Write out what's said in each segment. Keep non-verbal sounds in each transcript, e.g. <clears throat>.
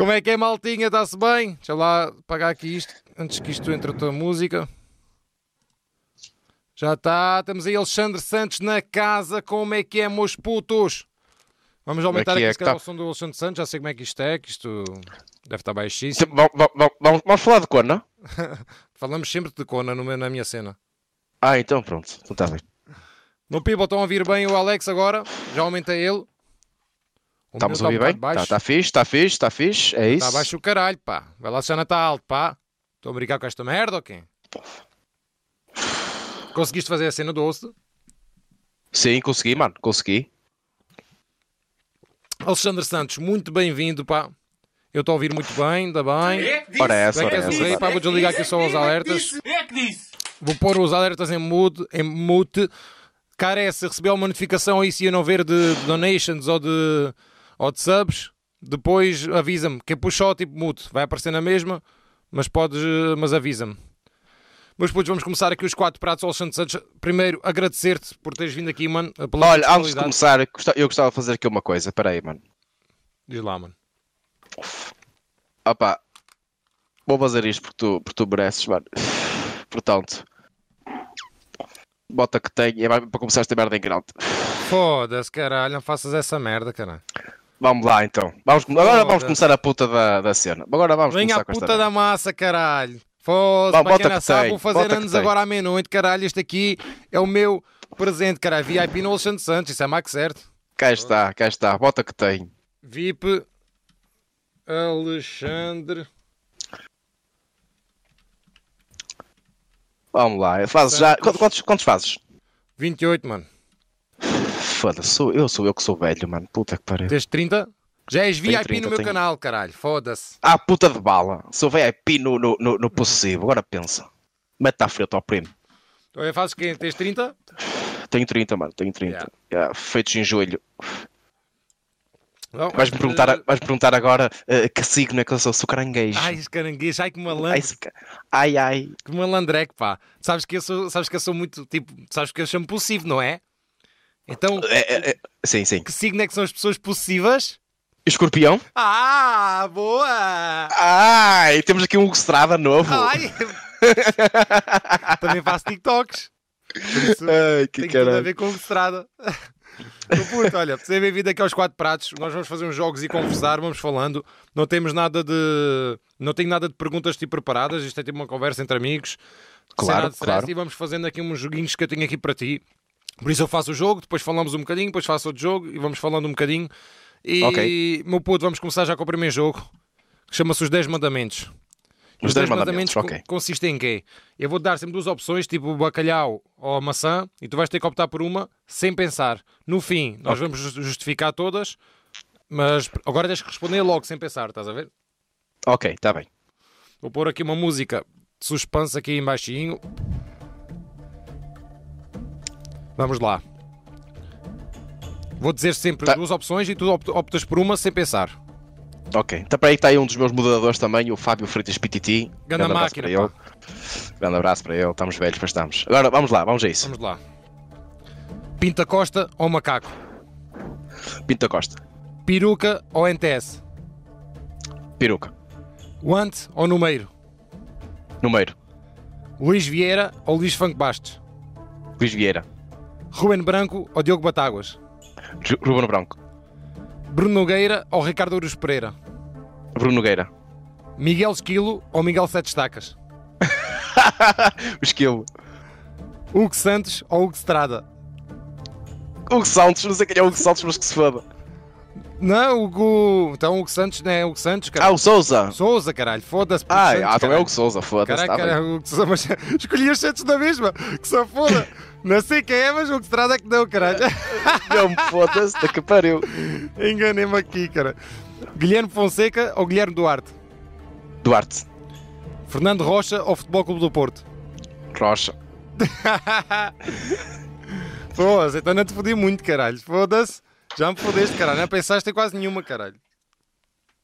Como é que é, maltinha? Está-se bem? Deixa lá apagar aqui isto, antes que isto entre a tua música. Já está, temos aí Alexandre Santos na casa. Como é que é, meus putos? Vamos aumentar que aqui é se que calhar, tá? o som do Alexandre Santos. Já sei como é que isto é, que isto deve estar baixíssimo. Sim, Vamos, vamos- falar de Kona? <laughs> Falamos sempre de Kona na minha cena. Ah, então pronto. Então está bem. No People estão a ouvir bem o Alex agora. Já aumentei ele. O Estamos a meu ouvir está bem? Está baixo. fixe, está fixe, está fixe. É isso. Está baixo o caralho, pá. Vai lá se não está alto, pá. Estou a brincar com esta merda ou quê? Conseguiste fazer a cena do host? Sim, consegui, mano. Consegui. Alexandre Santos, muito bem-vindo, pá. Eu estou a ouvir muito bem, ainda bem. Ora essa, Bem ora o essa. pá, vou desligar aqui só os alertas. É que disse? Vou pôr os alertas em mute. Em mute. Cara, é, se receber uma notificação aí se eu não ver de donations ou de, ou de subs, depois avisa-me. Quem puxou, tipo mute, vai aparecer na mesma, mas podes, eh, mas avisa-me. Meus putos, vamos começar aqui os quatro pratos. Alexandre Santos, primeiro agradecer-te por teres vindo aqui, mano. Olha, antes de começar, eu gostava de fazer aqui uma coisa. Espera aí, mano. Diz lá, mano. Opa. Vou fazer isto porque tu, porque tu mereces, mano. Portanto. Bota que tem. É para começar esta merda em grande. Foda-se, caralho, não faças essa merda, caralho. Vamos lá então. Vamos, agora vamos começar a puta da, da cena. Agora vamos Venha começar a puta da massa, caralho. Foda-se, para quem não sabe, vou fazer anos agora à meia-noite, caralho. Este aqui é o meu presente, caralho. VIP no Alexandre Santos, isso é mais que certo. Cá está, cá está. Bota que tem. VIP Alexandre. Vamos lá. Fazes já. Quantos, quantos fazes? 28, mano. Foda-se, sou eu, sou eu que sou velho, mano. Puta que pariu. Tens 30? Já és VIP 30, no meu tenho. canal, caralho. Foda-se. Ah, puta de bala. Sou VIP no, no, no, no possessivo. Agora pensa. Mete à frente ao primo. Então é, fazes quem? Tens 30? Tenho 30, mano. Tenho 30. Yeah. Yeah, feitos em julho. Não, Vais-me eh, perguntar, vais perguntar agora eh, que signo é que eu sou. Sou caranguejo. Ai, caranguejo, ai que malandro, ai, ai. que malandreco, pá. Sabes que eu sou, sabes que eu sou muito, tipo, sabes que eu chamo possível, não é? Então, É, é, é, Sim, sim. que signo é que são as pessoas possíveis? Escorpião. Ah, boa! Ai, temos aqui um Hugo Strada novo. Ai! <laughs> Também faço TikToks. Isso Ai, que tem tudo a ver com o puto, olha, seja bem-vindo aqui aos quatro pratos. Nós vamos fazer uns jogos e conversar, vamos falando. Não temos nada de. Não tenho nada de perguntas tipo preparadas. Isto é tipo uma conversa entre amigos. Claro, claro. E vamos fazendo aqui uns joguinhos que eu tenho aqui para ti. Por isso eu faço o jogo, depois falamos um bocadinho, depois faço outro jogo e vamos falando um bocadinho. E, Ok. meu puto, vamos começar já com o primeiro jogo, que chama-se Os 10 Mandamentos. Os 10 mandamentos, co- ok. consistem em quê? Eu vou dar sempre duas opções, tipo bacalhau ou maçã, e tu vais ter que optar por uma sem pensar. No fim, nós vamos ju- justificar todas, mas agora tens que responder logo sem pensar, estás a ver? Ok, está bem. Vou pôr aqui uma música de suspense aqui em baixinho. Vamos lá. Vou dizer sempre Tá. duas opções e tu opt- optas por uma sem pensar. Ok. Então para aí está aí um dos meus moderadores também, o Fábio Freitas PTT. Grande abraço máquina, para ele. Grande abraço para ele. Estamos velhos, mas estamos. Agora vamos lá, vamos a isso. Vamos lá. Pinta Costa ou macaco? Pinta Costa. Peruca ou NTS? Peruca. Guante ou Numeiro? Número. Luís Vieira ou Luís Funk Bastos? Luís Vieira. Ruben Branco ou Diogo Batáguas? Ru- Ruben Branco. Bruno Nogueira ou Ricardo Urus Pereira? Bruno Nogueira. Miguel Esquilo ou Miguel Sete Estacas? <laughs> o Esquilo. Hugo Santos ou Hugo Estrada? Hugo Santos, não sei quem é o Hugo Santos, mas que se foda. Não, Hugo. Então Hugo Santos não é Hugo Santos, Ah, cara. o Souza. Souza, caralho. Foda-se. Ah, Santos, ah então é caralho. o Hugo Souza, foda-se. Caraca, tá cara, Hugo Souza, mas <laughs> escolhi os Santos da mesma. Que se foda. <laughs> Não sei quem é, mas o Hugo Estrada é que não, caralho. Não, foda-se, da que pariu. Enganei-me aqui, cara. Guilherme Fonseca ou Guilherme Duarte? Duarte. Fernando Rocha ou Futebol Clube do Porto? Rocha. <laughs> Foda-se, então não te fodi muito, caralho. Foda-se. Já me fodeste, caralho. Não pensaste em quase nenhuma, caralho.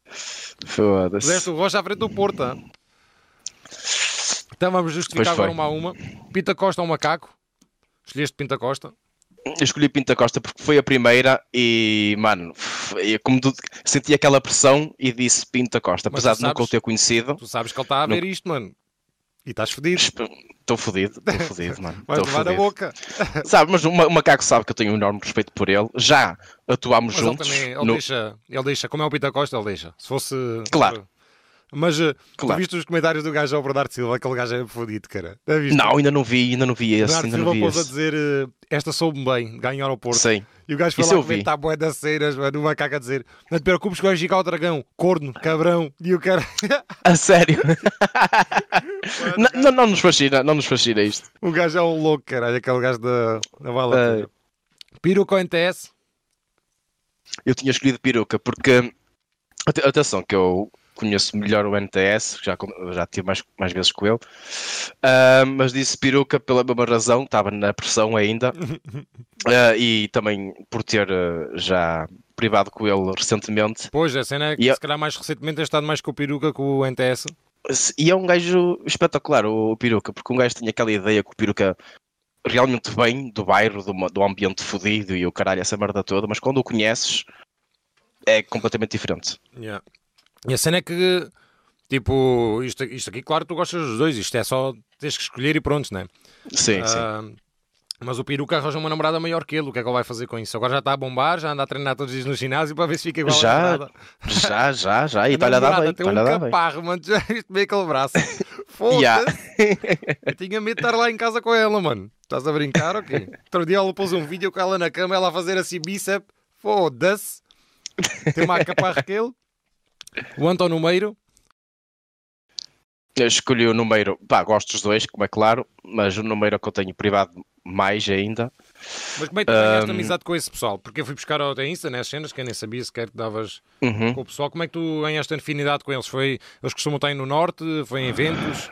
Puseste Foda-se. o Rocha à frente do Porto, hã? Então vamos justificar agora uma a uma. Pinta Costa ou Macaco? Escolheste Pinta Costa. Eu escolhi Pinta Costa porque foi a primeira e, mano, eu como tu, senti aquela pressão e disse Pinta Costa, Mas apesar tu de nunca o sabes- ter conhecido. Tu sabes que ele está a ver isto, mano. E estás fedido. Estou fodido, estou fodido, mano. <laughs> Estou levar na fodido. boca. <laughs> Sabe, mas o Ma- o Macaco sabe que eu tenho um enorme respeito por ele. Já atuámos Mas ele juntos. também, ele no- deixa, ele deixa, como é o Pita Costa, ele deixa. Se fosse. Claro. Mas eh, tu Claro. viste os comentários do gajo ao Bernardo Silva, aquele gajo é fodido, cara. Não, ainda não vi, ainda não vi esse, Bernardo ainda Silva não vi pôs a dizer eh, esta soube bem, ganhar ao Porto. Sei. E o gajo foi Isso lá comentar bué das cenas, mano, o macaco a dizer não te preocupes que vai gigar o dragão, corno, cabrão, e o cara... A sério? <laughs> não, não, não nos fascina, não nos fascina isto. o gajo é um louco, caralho, aquele gajo da, da bala. É. Piruca ao NTS, Eu tinha escolhido peruca porque, ate- atenção, que eu conheço melhor o NTS, já, já tive mais, mais vezes com ele, Ah, mas disse peruca pela mesma razão, estava na pressão ainda, <laughs> Ah, e também por ter ah, já privado com ele recentemente. pois, a cena é que E eu- se calhar mais recentemente tem estado mais com o Piruca que o NTS. E é um gajo espetacular, o peruca, porque um gajo tinha aquela ideia que o peruca realmente vem do bairro, do, do ambiente fodido e o caralho, essa merda toda, mas quando o conheces é completamente diferente. Yeah. E a cena é que, tipo, isto, isto aqui, claro, tu gostas dos dois, isto é só tens que escolher e pronto, né? Sim, sim. Ah, mas o Peruca arranja uma namorada maior que ele, o que é que ele vai fazer com isso? Agora já está a bombar, já anda a treinar todos os dias no ginásio para ver se fica igual a Já, namorada. já, já, já. E A está-lhe a dar bem. tem um a caparro, mano, <laughs> já viste bem aquele braço. Foda-se. Yeah. Eu tinha medo de estar lá em casa com ela, mano. Estás a brincar ou quê? Outro dia ela pôs um vídeo com ela na cama, ela a fazer assim bíceps. Foda-se. Tem mais caparro que ele. O António Meiro. Eu escolhi o número, pá, gosto dos dois, como é claro, mas o número que eu tenho privado mais ainda. Mas como é que tu ganhaste Ahm. amizade com esse pessoal? Porque eu fui buscar ao Insta, né, as cenas, que eu nem sabia sequer que davas Uhum. com o pessoal. Como é que tu ganhaste afinidade com eles? Foi, eles costumam estar aí no Norte? Foi em eventos?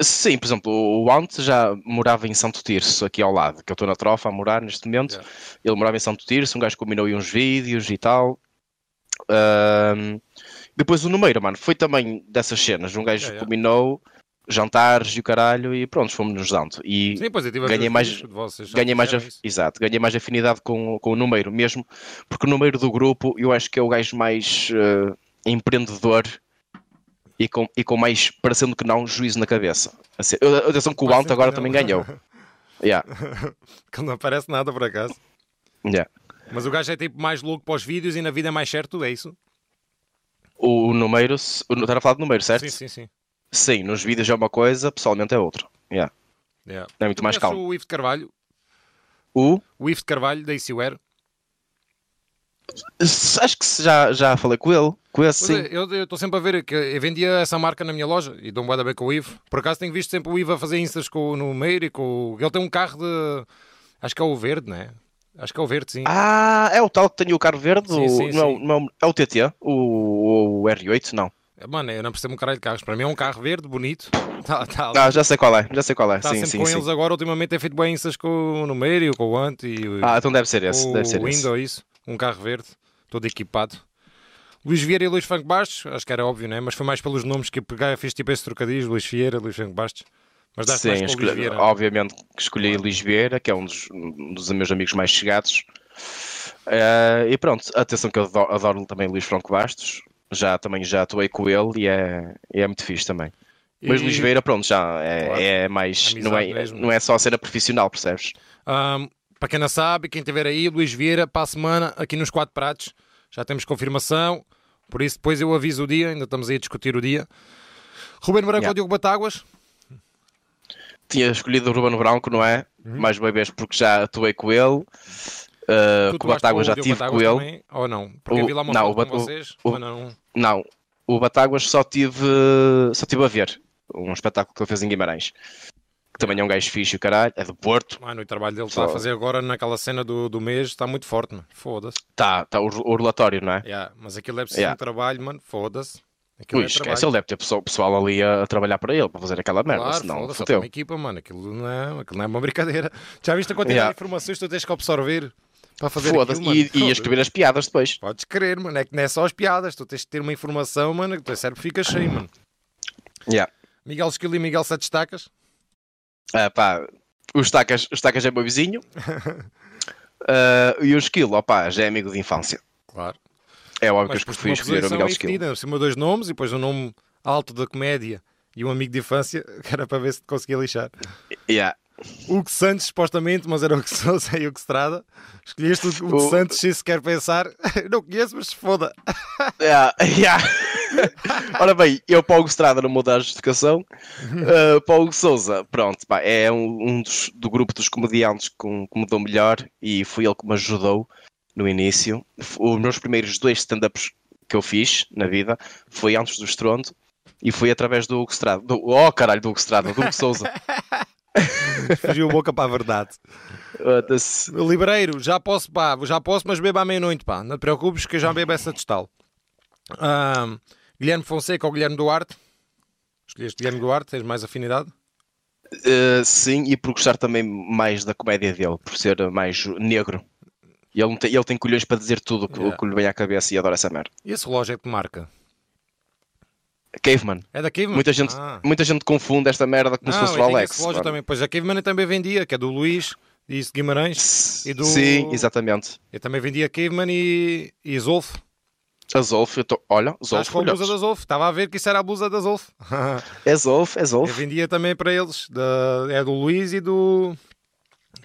Sim, por exemplo, o Ant já morava em Santo Tirso, aqui ao lado, que eu estou na trofa a morar neste momento. Yeah. Ele morava em Santo Tirso, um gajo combinou aí uns vídeos e tal. Depois o número, mano, foi também dessas cenas. Um gajo Yeah, yeah. combinou jantares e o caralho e pronto, fomos nos dando. E Sim, pois Ganhei mais- vocês, ganhei mais, af- exato, ganhei mais afinidade com, com o número mesmo, porque o número do grupo eu acho que é o gajo mais eh, empreendedor e com, e com mais, parecendo que não, juízo na cabeça. Assim, atenção que o Ant agora também não. ganhou. Yeah, <laughs> Que não aparece nada por acaso. yeah. Mas o gajo é tipo mais louco para os vídeos e na vida é mais certo, é isso? O, número, estava a falar de número, certo? Sim, sim, sim. Sim, nos vídeos é uma coisa, pessoalmente é outra. Yeah. Yeah. É muito mais calmo. o Ivo de Carvalho, O, o Ivo de Carvalho da ICWare. acho que já, já falei com ele, com esse sim. é, eu estou sempre a ver que eu vendia essa marca na minha loja e bué da bem com o Ivo. Por acaso tenho visto sempre o Ivo a fazer instas com, o- no Meiro e com. Ele tem um carro de... Acho que é o verde, não é? Acho que é o verde, sim. Ah, é o tal que tem o carro verde? Sim, o- sim, não, é o- sim. não é o- é o TT? O, o R8? Não. Mano, eu não percebo um caralho de carros. Para mim é um carro verde, bonito. <laughs> Tá, tá, Ah, já sei qual é, já sei qual é. tá sim, sempre sim, com sim. eles agora. Ultimamente tem feito bem instas com o Numeiro, com o Ant e o, Ah, então deve ser esse, o deve ser esse. Windows, isso. Um carro verde, todo equipado. Luís Vieira e Luís Franco Bastos, acho que era óbvio, né? Mas foi mais pelos nomes que peguei, fiz tipo esse trocadilho, Luís Vieira, Luís Franco Bastos. Mas dá-se mais Sim, escolhi- Luís Vieira. obviamente que escolhi Luís Vieira, que é um dos, um dos meus amigos mais chegados. Eh, e pronto, atenção que eu adoro, adoro também Luís Franco Bastos. Já também já atuei com ele e é, é muito fixe também. Mas E- Luís Vieira, pronto, já é, Claro. é mais. Não é, mesmo. não é só a cena profissional, percebes? Ahm, para quem não sabe, quem estiver aí, Luís Vieira, para a semana, aqui nos Quatro Pratos, já temos confirmação, por isso depois eu aviso o dia, ainda estamos aí a discutir o dia. Ruben Branco Yeah. ou Diogo Batáguas? Tinha escolhido o Ruben Branco, não é? Mais uma vez porque já atuei com ele. Tu com o atuaste Batágua com já tive com Batáguas ele. também, ou não? Porque O- vi lá uma não, o com vocês, o- não... Não, o Batáguas só tive, só tive a ver. Um espetáculo que ele fez em Guimarães. Que também é um gajo fixe, caralho. É do Porto. Mano, o trabalho dele está a fazer agora naquela cena do, do mês, está muito forte, mano. Foda-se. Tá, tá o, o relatório, não é? Yeah, mas aquilo é preciso Yeah. um trabalho, mano. Foda-se. Aquilo Ui, é esquece, trabalho. ele deve ter pessoal, pessoal ali a, a trabalhar para ele, para fazer aquela merda, Claro, senão tem fodeu. uma equipa, mano. Aquilo não, é, aquilo não é uma brincadeira. Já viste a quantidade Yeah. de informações que tu tens que absorver para fazer Foda-se, e, e escrever as piadas depois. Podes crer, mano. É que não é só as piadas. Tu tens de ter uma informação, mano, que o teu cérebro fica cheio, mano. Yeah. Miguel Esquilo e Miguel Sete Estacas. Ah, pá, os tacas, os tacas é meu vizinho. <laughs> Ah, e o Esquilo, opá, já é amigo de infância. Claro. É óbvio que eu uma escolher o Miguel Esquilo. fedida, por cima dois nomes e depois um nome alto da comédia e um amigo de infância, <laughs> que era para ver se te conseguia lixar. Yeah. Hugo Santos, supostamente, mas era o que Sousa e o que Estrada. Escolheste o Hugo O- Santos sem sequer pensar. <laughs> Não conheço, mas se foda. Yeah, yeah. <laughs> Ora bem, eu para o Hugo Estrada não vou dar justificação. Uh, para o Hugo Souza, pronto, pá, é um, um dos, do grupo dos comediantes com, que me deu melhor e foi ele que me ajudou no início. Os meus primeiros dois stand-ups que eu fiz na vida foi antes do Estrondo e foi através do Hugo Estrada. Do, oh caralho, do Hugo Estrada, do Hugo Souza. <laughs> Fugiu a boca para a verdade. Uh, Libreiro, já posso, pá, já posso, mas bebo à meia-noite, pá. Não te preocupes que eu já bebo essa de tal. Ahm, Guilherme Fonseca ou Guilherme Duarte? Escolheste Guilherme Duarte, tens mais afinidade? Uh, sim, e por gostar também mais da comédia dele, por ser mais negro. E Ele, tem, ele tem colhões para dizer tudo o que, Yeah. que lhe vem à cabeça e adora essa merda. E esse relógio é que marca? Caveman. É da Caveman? Muita gente, Ah. muita gente confunde esta merda como se Não, fosse eu o Alex. esse relógio também. Pois a Caveman eu também vendia, que é do Luís, disse Guimarães. E do- Sim, exatamente. Eu também vendia Caveman e, e Zolf. A Zolf, eu tô... olha, Zolf, com a blusa da Zolf. Estava a ver que isso era a blusa da Zolf. É Zolf, é eu Zolf. vendia também para eles. Da, é do Luís e do.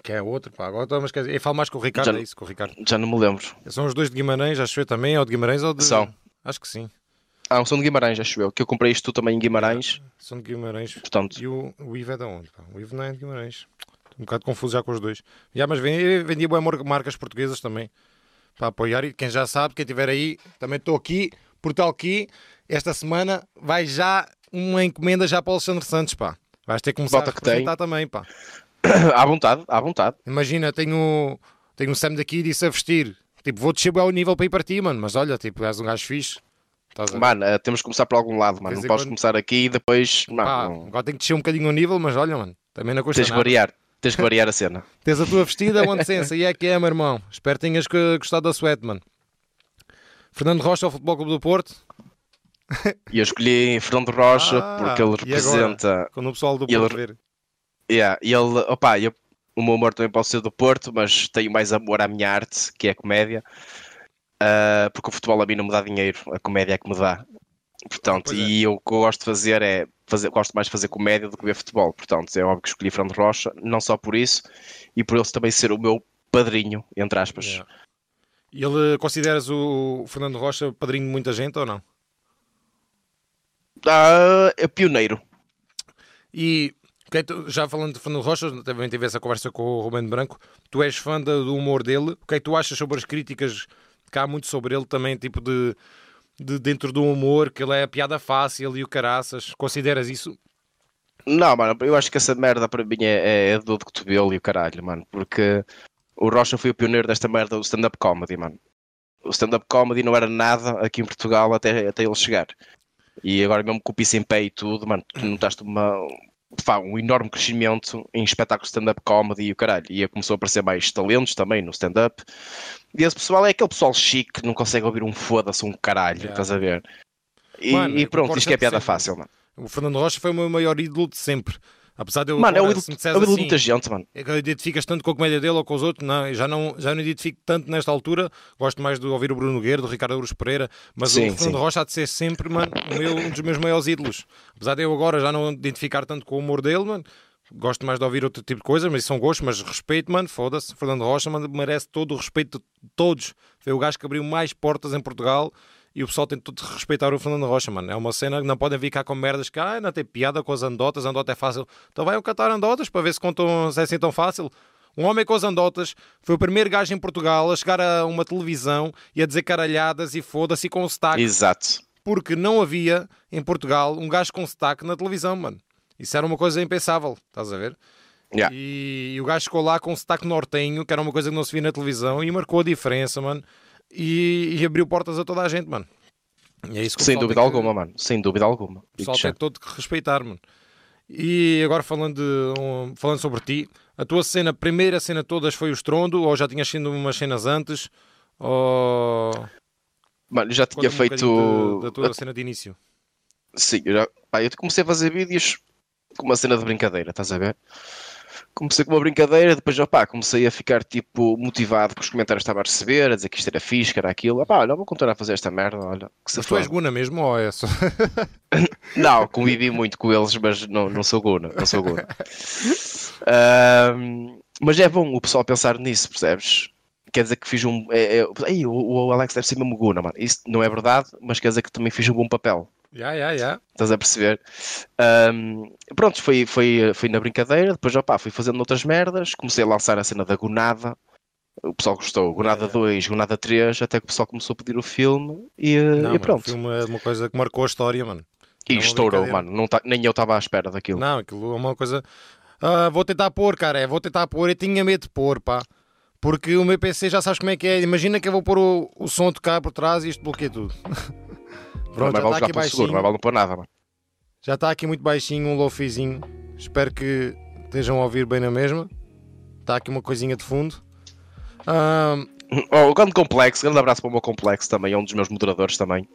Que é outro, pá. Agora estou, mas quer dizer, eu falo mais com o Ricardo, Já- é isso, com o Ricardo. Já não me lembro. São os dois de Guimarães, acho eu também, ou de Guimarães ou de. São. Acho que sim. Ah, são de Guimarães, acho eu. Que eu comprei isto também em Guimarães. São de Guimarães. Portanto, E o, o Ivo é de onde? Pá? O Ivo não é de Guimarães. Estou um bocado confuso já com os dois. Já, mas vendia, vendia boas mar- marcas portuguesas também. Para apoiar. E quem já sabe, quem estiver aí, também estou aqui, por tal que esta semana vai já uma encomenda já para o Alexandre Santos, pá. Vais ter que começar Bota a representar também, pá. <coughs> à vontade, à vontade. Imagina, tenho, tenho um Sam daqui e disse a vestir. Tipo, vou descer ao nível para ir para ti, mano. Mas olha, tipo, és um gajo fixe. Estás? Mano, eh, temos que começar por algum lado, mano. Não podes quando- começar aqui e depois. Pá, Não, não. agora tenho que descer um bocadinho o nível, mas olha, mano. Também não custa Tens que nada. variar. Tens que variar a cena. <laughs> Tens a tua vestida, onde sensa, e é que é, meu irmão. Espero que tenhas que- gostado da sweat, mano. Fernando Rocha ao Futebol Clube do Porto, E eu escolhi Fernando Rocha Ah, porque ele e agora? representa. quando o pessoal do E ele- Porto ver. Yeah, e ele, opa, eu, o meu amor também pode ser do Porto, mas tenho mais amor à minha arte, que é a comédia. Ah, porque o futebol a mim não me dá dinheiro, a comédia é que me dá. Portanto, é. e eu, o que eu gosto de fazer é fazer, gosto mais de fazer comédia do que ver futebol. Portanto, é óbvio que escolhi Fernando Rocha, não só por isso, e por ele também ser o meu padrinho, entre aspas. Yeah. E ele consideras o Fernando Rocha padrinho de muita gente ou não? Ah, é pioneiro. E já falando de Fernando Rocha, também tive essa conversa com o Rubén Branco. Tu és fã do humor dele. O que é que tu achas sobre as críticas que há muito sobre ele também, tipo de, de dentro do humor, que ele é a piada fácil e o caraças? Consideras isso? Não, mano, eu acho que essa merda para mim é, é dor de cotovelo e o caralho, mano, porque o Rocha foi o pioneiro desta merda do stand-up comedy, mano. O stand-up comedy não era nada aqui em Portugal até, até ele chegar. E agora mesmo com o piso em pé e tudo, mano, tu <clears throat> notaste uma, pá, um enorme crescimento em espetáculos de stand-up comedy e o caralho. E começou a aparecer mais talentos também no stand-up. E esse pessoal é aquele pessoal chique que não consegue ouvir um foda-se, um caralho, Yeah. estás a ver? E, Mano, e pronto, isto que é piada 100%, fácil, mano. O Fernando Rocha foi o meu maior ídolo de sempre. Apesar de eu Mano, é o agora, ídolo, é disseres o ídolo de assim, muita gente, mano. É que identificas tanto com a comédia dele ou com os outros? Não, já não, já não identifico tanto nesta altura. Gosto mais de ouvir o Bruno Nogueira, do Ricardo Aruz Pereira, mas Sim, o Fernando. Rocha há de ser sempre, mano, meu- um dos meus maiores ídolos. Apesar de eu agora já não identificar tanto com o humor dele, mano, gosto mais de ouvir outro tipo de coisas, mas são gostos, mas respeito, mano, foda-se. Fernando Rocha, mano, merece todo o respeito de todos. Foi o gajo que abriu mais portas em Portugal. E o pessoal tem tudo de respeitar o Fernando Rocha, mano. É uma cena que não podem vir cá com merdas que ah, não tem piada com as andotas, andota é fácil. Então vai catar andotas para ver se contam se é assim tão fácil. Um homem com as andotas foi o primeiro gajo em Portugal a chegar a uma televisão e a dizer caralhadas e foda-se com sotaque, Exato. porque não havia em Portugal um gajo com sotaque na televisão, mano. Isso era uma coisa impensável, estás a ver? Yeah. E, e o gajo ficou lá com um sotaque nortenho, que era uma coisa que não se via na televisão, e marcou a diferença, mano. E, e abriu portas a toda a gente, mano. E é isso que Sem dúvida que- alguma, mano. Sem dúvida alguma. o pessoal tem todo que respeitar, mano. E agora falando, de, um, falando sobre ti, a tua cena, primeira cena todas foi o estrondo, ou já tinhas sido umas cenas antes, ou Mano, já tinha um feito. da tua cena de início. Sim, eu, já... Pá, eu comecei a fazer vídeos com uma cena de brincadeira, estás a ver? Comecei com uma brincadeira, depois opá, comecei a ficar tipo motivado com os comentários que estava a receber, a dizer que isto era fixe, que era aquilo. Opá, olha, vou continuar a fazer esta merda, olha. Que Mas tu és. Guna mesmo ou é só? <laughs> Não, convivi muito com eles, mas não, não sou Guna, não sou Guna. <laughs> Mas é bom o pessoal pensar nisso, percebes? Quer dizer que fiz um. É, é, Ei, o, o Alex deve ser mesmo Guna, mano. Isso não é verdade, mas quer dizer que também fiz um bom papel. Já, já, já. Estás a perceber? Ahm, pronto, foi, foi, foi na brincadeira, depois opá, fui fazendo outras merdas, comecei a lançar a cena da Gonada. O pessoal gostou, Gonada Yeah, 2, Gonada 3, até que o pessoal começou a pedir o filme e, Não, e pronto. Foi uma, uma coisa que marcou a história, mano. E Não é estourou, mano. Não tá- nem eu estava à espera daquilo. Não, aquilo é uma coisa. Ah, vou tentar pôr, cara. é, Vou tentar pôr. Eu tinha medo de pôr, pá. Porque o meu PC já sabes como é que é. Imagina que eu vou pôr o, o som a tocar por trás e isto bloqueia tudo. <laughs> Pronto, mas já vale está jogar aqui pelo seguro, mas vale não pôr nada, mano. Já está aqui muito baixinho, um lofizinho. Espero que estejam a ouvir bem na mesma. Está aqui uma coisinha de fundo. Ah, Oh, o grande complexo, grande abraço para o meu complexo também, é um dos meus moderadores também.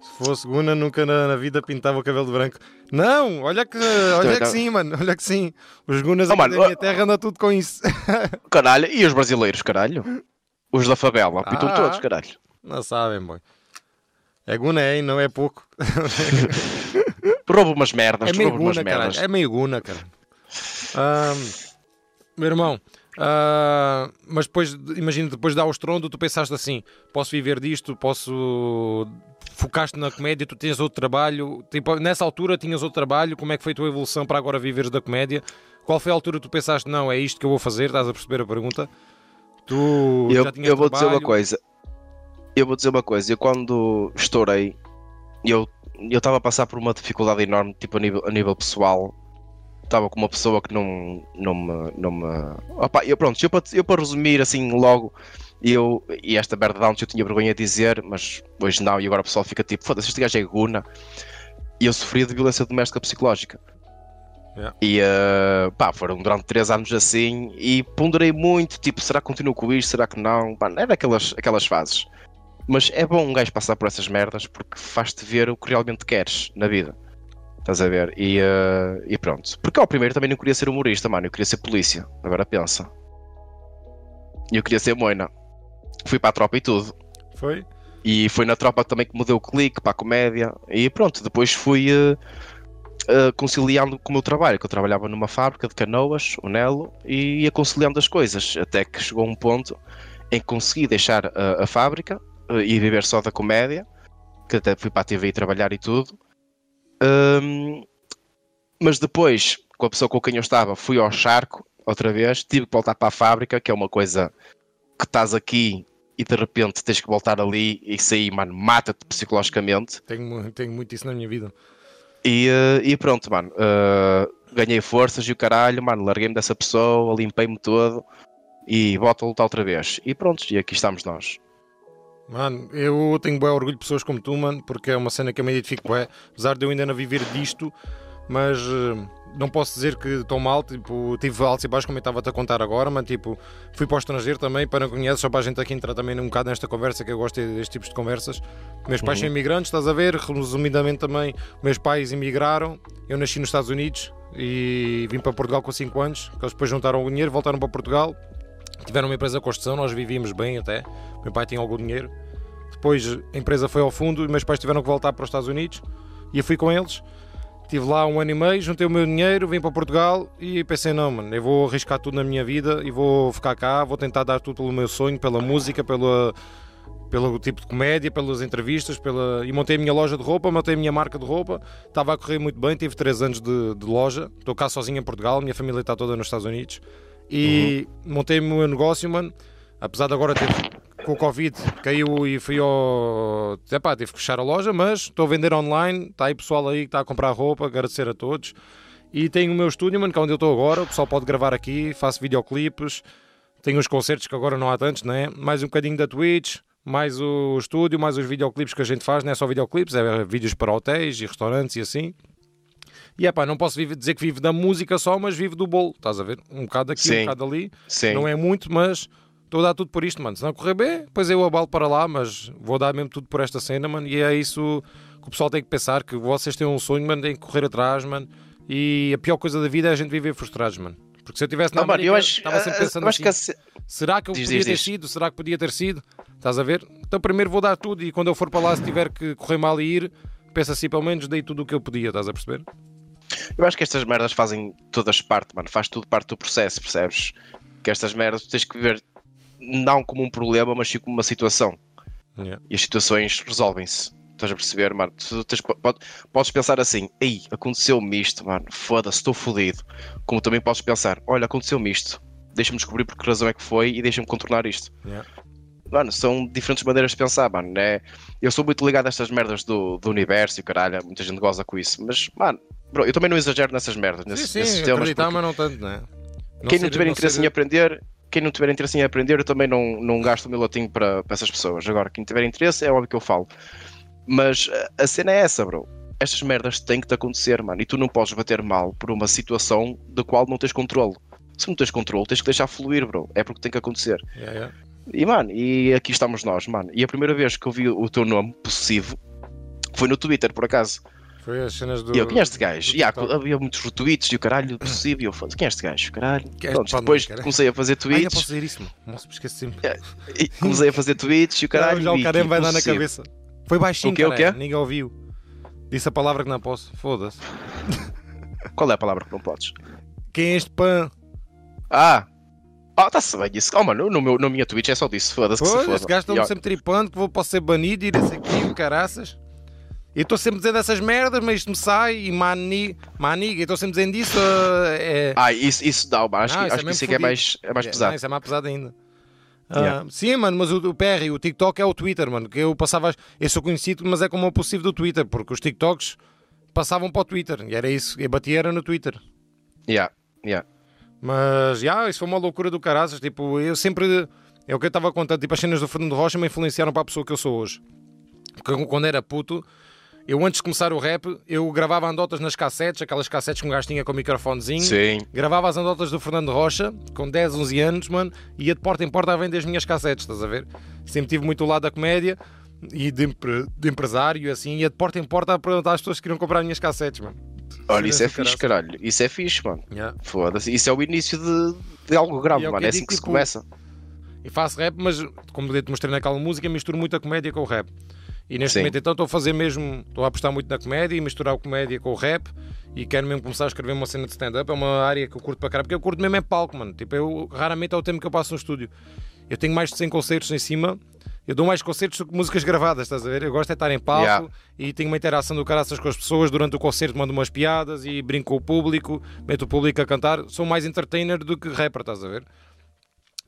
se fosse Guna, nunca na, na vida pintava o cabelo de branco. Não, olha que, olha que Não. sim, mano. Olha que sim. Os Gunas Oh, mano, da minha terra andam tudo com isso. <laughs> Caralho, e os brasileiros, caralho? Os da favela, pintam Ah. todos, caralho. Não sabem, boy. É Guna, é, hein? não é pouco. <laughs> Roubo umas merdas, É meio roubo umas Guna, merdas. cara. É meio Guna, cara. Ahm, meu irmão, ah, mas depois, imagina, depois de dar o estrondo, tu pensaste assim: posso viver disto, posso. Focaste na comédia, tu tens outro trabalho. Tipo, nessa altura tinhas outro trabalho. Como é que foi a tua evolução para agora viveres da comédia? Qual foi a altura que tu pensaste, não, é isto que eu vou fazer? Estás a perceber a pergunta? Tu Eu, já tinhas eu vou dizer uma trabalho? coisa. Eu vou dizer uma coisa. Eu quando estourei, eu eu estava a passar por uma dificuldade enorme, tipo a nível, a nível pessoal. Estava com uma pessoa que não, não me. Não me... Opa, eu, pronto, eu para, eu para resumir assim logo, eu, e esta merda de antes eu tinha vergonha de dizer, mas hoje não, e agora o pessoal fica tipo, foda-se, este gajo é guna. E eu sofria de violência doméstica psicológica. Yeah. E eh, pá, foram durante três anos assim e ponderei muito, tipo, será que continuo com isto, será que não? Pá, era aquelas, aquelas fases. Mas é bom um gajo passar por essas merdas porque faz-te ver o que realmente queres na vida. Estás a ver? E, eh, e pronto. Porque ao primeiro também não queria ser humorista, mano, eu queria ser polícia. Agora pensa. E eu queria ser moina. Fui para a tropa e tudo. Foi? E foi na tropa também que me deu o clique para a comédia. E pronto, depois fui eh, eh, conciliando com o meu trabalho, que eu trabalhava numa fábrica de canoas, o Nelo, e ia conciliando as coisas. Até que chegou um ponto em que consegui deixar a, a fábrica e viver só da comédia, que até fui para a TV trabalhar e tudo. Ahm, mas depois, com a pessoa com quem eu estava, fui ao charco outra vez, tive que voltar para a fábrica, que é uma coisa que estás aqui e de repente tens que voltar ali e isso aí, mano, mata-te psicologicamente. Tenho, tenho muito isso na minha vida. E, eh, e pronto, mano, eh, ganhei forças e o caralho, mano, larguei-me dessa pessoa, limpei-me todo e volto a lutar outra vez. E pronto, e aqui estamos nós. Mano, eu tenho bem orgulho de pessoas como tu, mano, porque é uma cena que eu me identifico bem, apesar de eu ainda não viver disto, mas eh, não posso dizer que estou mal, tipo, tive altos e baixos como eu estava-te a contar agora, mas tipo, fui para o estrangeiro também, para não conhecer, só para a gente aqui entrar também um bocado nesta conversa, que eu gosto destes tipos de conversas. Meus pais são imigrantes, estás a ver, resumidamente também, meus pais imigraram, eu nasci nos Estados Unidos e vim para Portugal com 5 anos, que eles depois juntaram o dinheiro, voltaram para Portugal, tiveram uma empresa de construção, nós vivíamos bem até, meu pai tinha algum dinheiro, depois a empresa foi ao fundo e meus pais tiveram que voltar para os Estados Unidos. E eu fui com eles. Estive lá um ano e meio, juntei o meu dinheiro, vim para Portugal e pensei: não, mano, eu vou arriscar tudo na minha vida e vou ficar cá, vou tentar dar tudo pelo meu sonho, pela música, pela, pelo tipo de comédia, pelas entrevistas. Pela... E montei a minha loja de roupa, montei a minha marca de roupa, estava a correr muito bem, tive 3 anos de, de loja, estou cá sozinho em Portugal, minha família está toda nos Estados Unidos e montei o meu negócio, mano. Apesar de agora ter com o Covid caiu e fui ao. Epá, tive que fechar a loja, mas estou a vender online. Está aí pessoal aí que está a comprar roupa, agradecer a todos. E tenho o meu estúdio, mano, que é onde eu estou agora. O pessoal pode gravar aqui, faço videoclipes, tenho os concertos que agora não há tantos, né? Mais um bocadinho da Twitch, mais o estúdio, mais os videoclipes que a gente faz, não é só videoclipes, é vídeos para hotéis e restaurantes e assim. E é pá, não posso viver- dizer que vivo da música só, mas vivo do bolo, estás a ver? Um bocado aqui, um Sim. bocado ali. Sim. Não é muito, mas estou a dar tudo por isto, mano. Se não correr bem, depois eu abalo para lá, mas vou dar mesmo tudo por esta cena, mano. E é isso que o pessoal tem que pensar: que vocês têm um sonho, mano, têm que correr atrás, mano. E a pior coisa da vida é a gente viver frustrados, mano. Porque se eu tivesse na América, eu acho, estava sempre pensando assim, que será que eu Diz, podia diz, ter diz. sido? Será que podia ter sido? Estás a ver? Então primeiro vou dar tudo e quando eu for para lá, se tiver que correr mal e ir, pensa assim, pelo menos dei tudo o que eu podia, estás a perceber? Eu acho que estas merdas fazem todas parte, mano. Faz tudo parte do processo, percebes? Que estas merdas tu tens que ver não como um problema, mas sim como uma situação. Yeah. E as situações resolvem-se. Estás a perceber, mano? Tu tens- pode- podes pensar assim, ei, aconteceu-me isto, mano, foda-se, estou fodido. Como também podes pensar, olha, aconteceu-me isto, deixa-me descobrir por que razão é que foi e deixa-me contornar isto. Yeah. Mano, são diferentes maneiras de pensar, mano, né? Eu sou muito ligado a estas merdas do, do universo e caralho, muita gente goza com isso, mas, mano, bro, eu também não exagero nessas merdas, nesses, sim, nesses sim, temas. acreditar, porque mas não tanto, né? quem não tiver interesse ser- em aprender, quem não tiver interesse em aprender, eu também não, não gasto o meu latim para, para essas pessoas. Agora, quem tiver interesse, é óbvio que eu falo. Mas a- a cena é essa, bro. Estas merdas têm que te acontecer, mano. E tu não podes bater mal por uma situação da qual não tens controle. Se não tens controle, tens que deixar fluir, bro. É porque tem que acontecer. Yeah, yeah. E, mano, e aqui estamos nós, mano. E a primeira vez que eu vi o teu nome possessivo foi no Twitter, por acaso. Foi as cenas do. E eu, quem é este gajo? E há- havia muitos retweets e o caralho possível. E eu falei, quem é este gajo? Caralho. Que é- Pronto, depois cara. comecei a fazer tweets. posso dizer isso, mano. Nossa, me esqueci sempre. E comecei a fazer tweets e o <laughs> caralho. já o vi cara que vai dar na cabeça. Foi baixinho, O quê, o caralho, quê? Ninguém ouviu. Disse a palavra que não posso. Foda-se. <laughs> Qual é a palavra que não podes? Quem é este pan? Ah! Ah, está-se bem isso. Oh, mano, no meu, na minha Twitch é só disso. Foda-se que se foda. esse gajo está-me sempre tripando que vou, posso ser banido e esse aqui, o caraças. E estou sempre dizendo essas merdas, mas isto me sai e mani, maniga. E estou sempre dizendo isso. ah, é... Ah, isso, isso dá. Acho, Não, que, isso é acho que mesmo isso é que é mais, é mais É, pesado. não, isso é mais pesado ainda. Ah, Yeah. Sim, mano, mas o, o PR, o TikTok é o Twitter, mano. Que eu passava. Eu sou conhecido, mas é como o possível do Twitter, porque os TikToks passavam para o Twitter. E era isso. E batia era no Twitter. Yeah, yeah. Mas, já, isso foi uma loucura do caraças. Tipo, eu sempre. É o que eu estava contando. Tipo, as cenas do Fernando Rocha me influenciaram para a pessoa que eu sou hoje. Porque quando era puto, eu antes de começar o rap, eu gravava andotas nas cassetes, aquelas cassetes que um gajo tinha com o microfonezinho. Sim. Gravava as anedotas do Fernando Rocha, com 10, 11 anos, mano, e ia de porta em porta a vender as minhas cassetes, estás a ver? Sempre tive muito o lado da comédia e de, de empresário, assim, ia de porta em porta a perguntar às pessoas que queriam comprar as minhas cassetes, mano. Olha, isso é fixe, caralho. Isso é fixe, mano. Yeah. Foda-se. Isso é o início de, de algo grave, é mano. É assim que se tipo, começa. E faço rap, mas como te mostrei naquela música, misturo muito a comédia com o rap. E neste Sim. momento então estou a fazer mesmo, estou a apostar muito na comédia e misturar a comédia com o rap e quero mesmo começar a escrever uma cena de stand-up. É uma área que eu curto para caralho, porque eu curto mesmo é palco, mano. Tipo, eu raramente é o tempo que eu passo no estúdio. Eu tenho mais de 100 concertos em cima. Eu dou mais concertos do que músicas gravadas, estás a ver? Eu gosto de estar em palco Yeah. e tenho uma interação do caraças com as pessoas. Durante o concerto mando umas piadas e brinco com o público, meto o público a cantar. Sou mais entertainer do que rapper, estás a ver?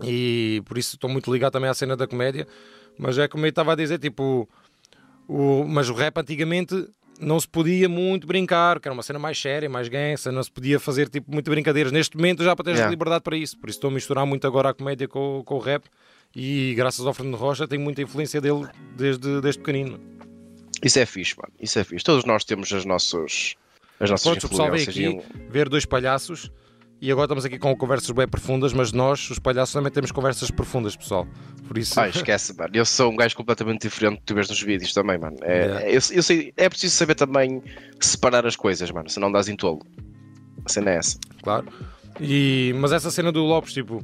E por isso estou muito ligado também à cena da comédia. Mas é como eu estava a dizer, tipo, o, mas o rap antigamente não se podia muito brincar, que era uma cena mais séria, mais gansa, não se podia fazer tipo muito brincadeiras. Neste momento já para teres Yeah. liberdade para isso, por isso estou a misturar muito agora a comédia com, com o rap e graças ao Fernando Rocha tenho muita influência dele desde, desde pequenino. Isso é fixe, mano. Isso é fixe. Todos nós temos as nossas, as nossas Pronto, o pessoal veio influências. aqui e ver dois palhaços e agora estamos aqui com conversas bem profundas, mas nós, os palhaços, também temos conversas profundas, pessoal. Por isso, Ah, esquece, mano. Eu sou um gajo completamente diferente do que tu vês nos vídeos também, mano. É, Yeah. eu, eu sei, é preciso saber também separar as coisas, mano. Senão dás em tolo. A cena é essa. claro. E, mas essa cena do Lopes, tipo,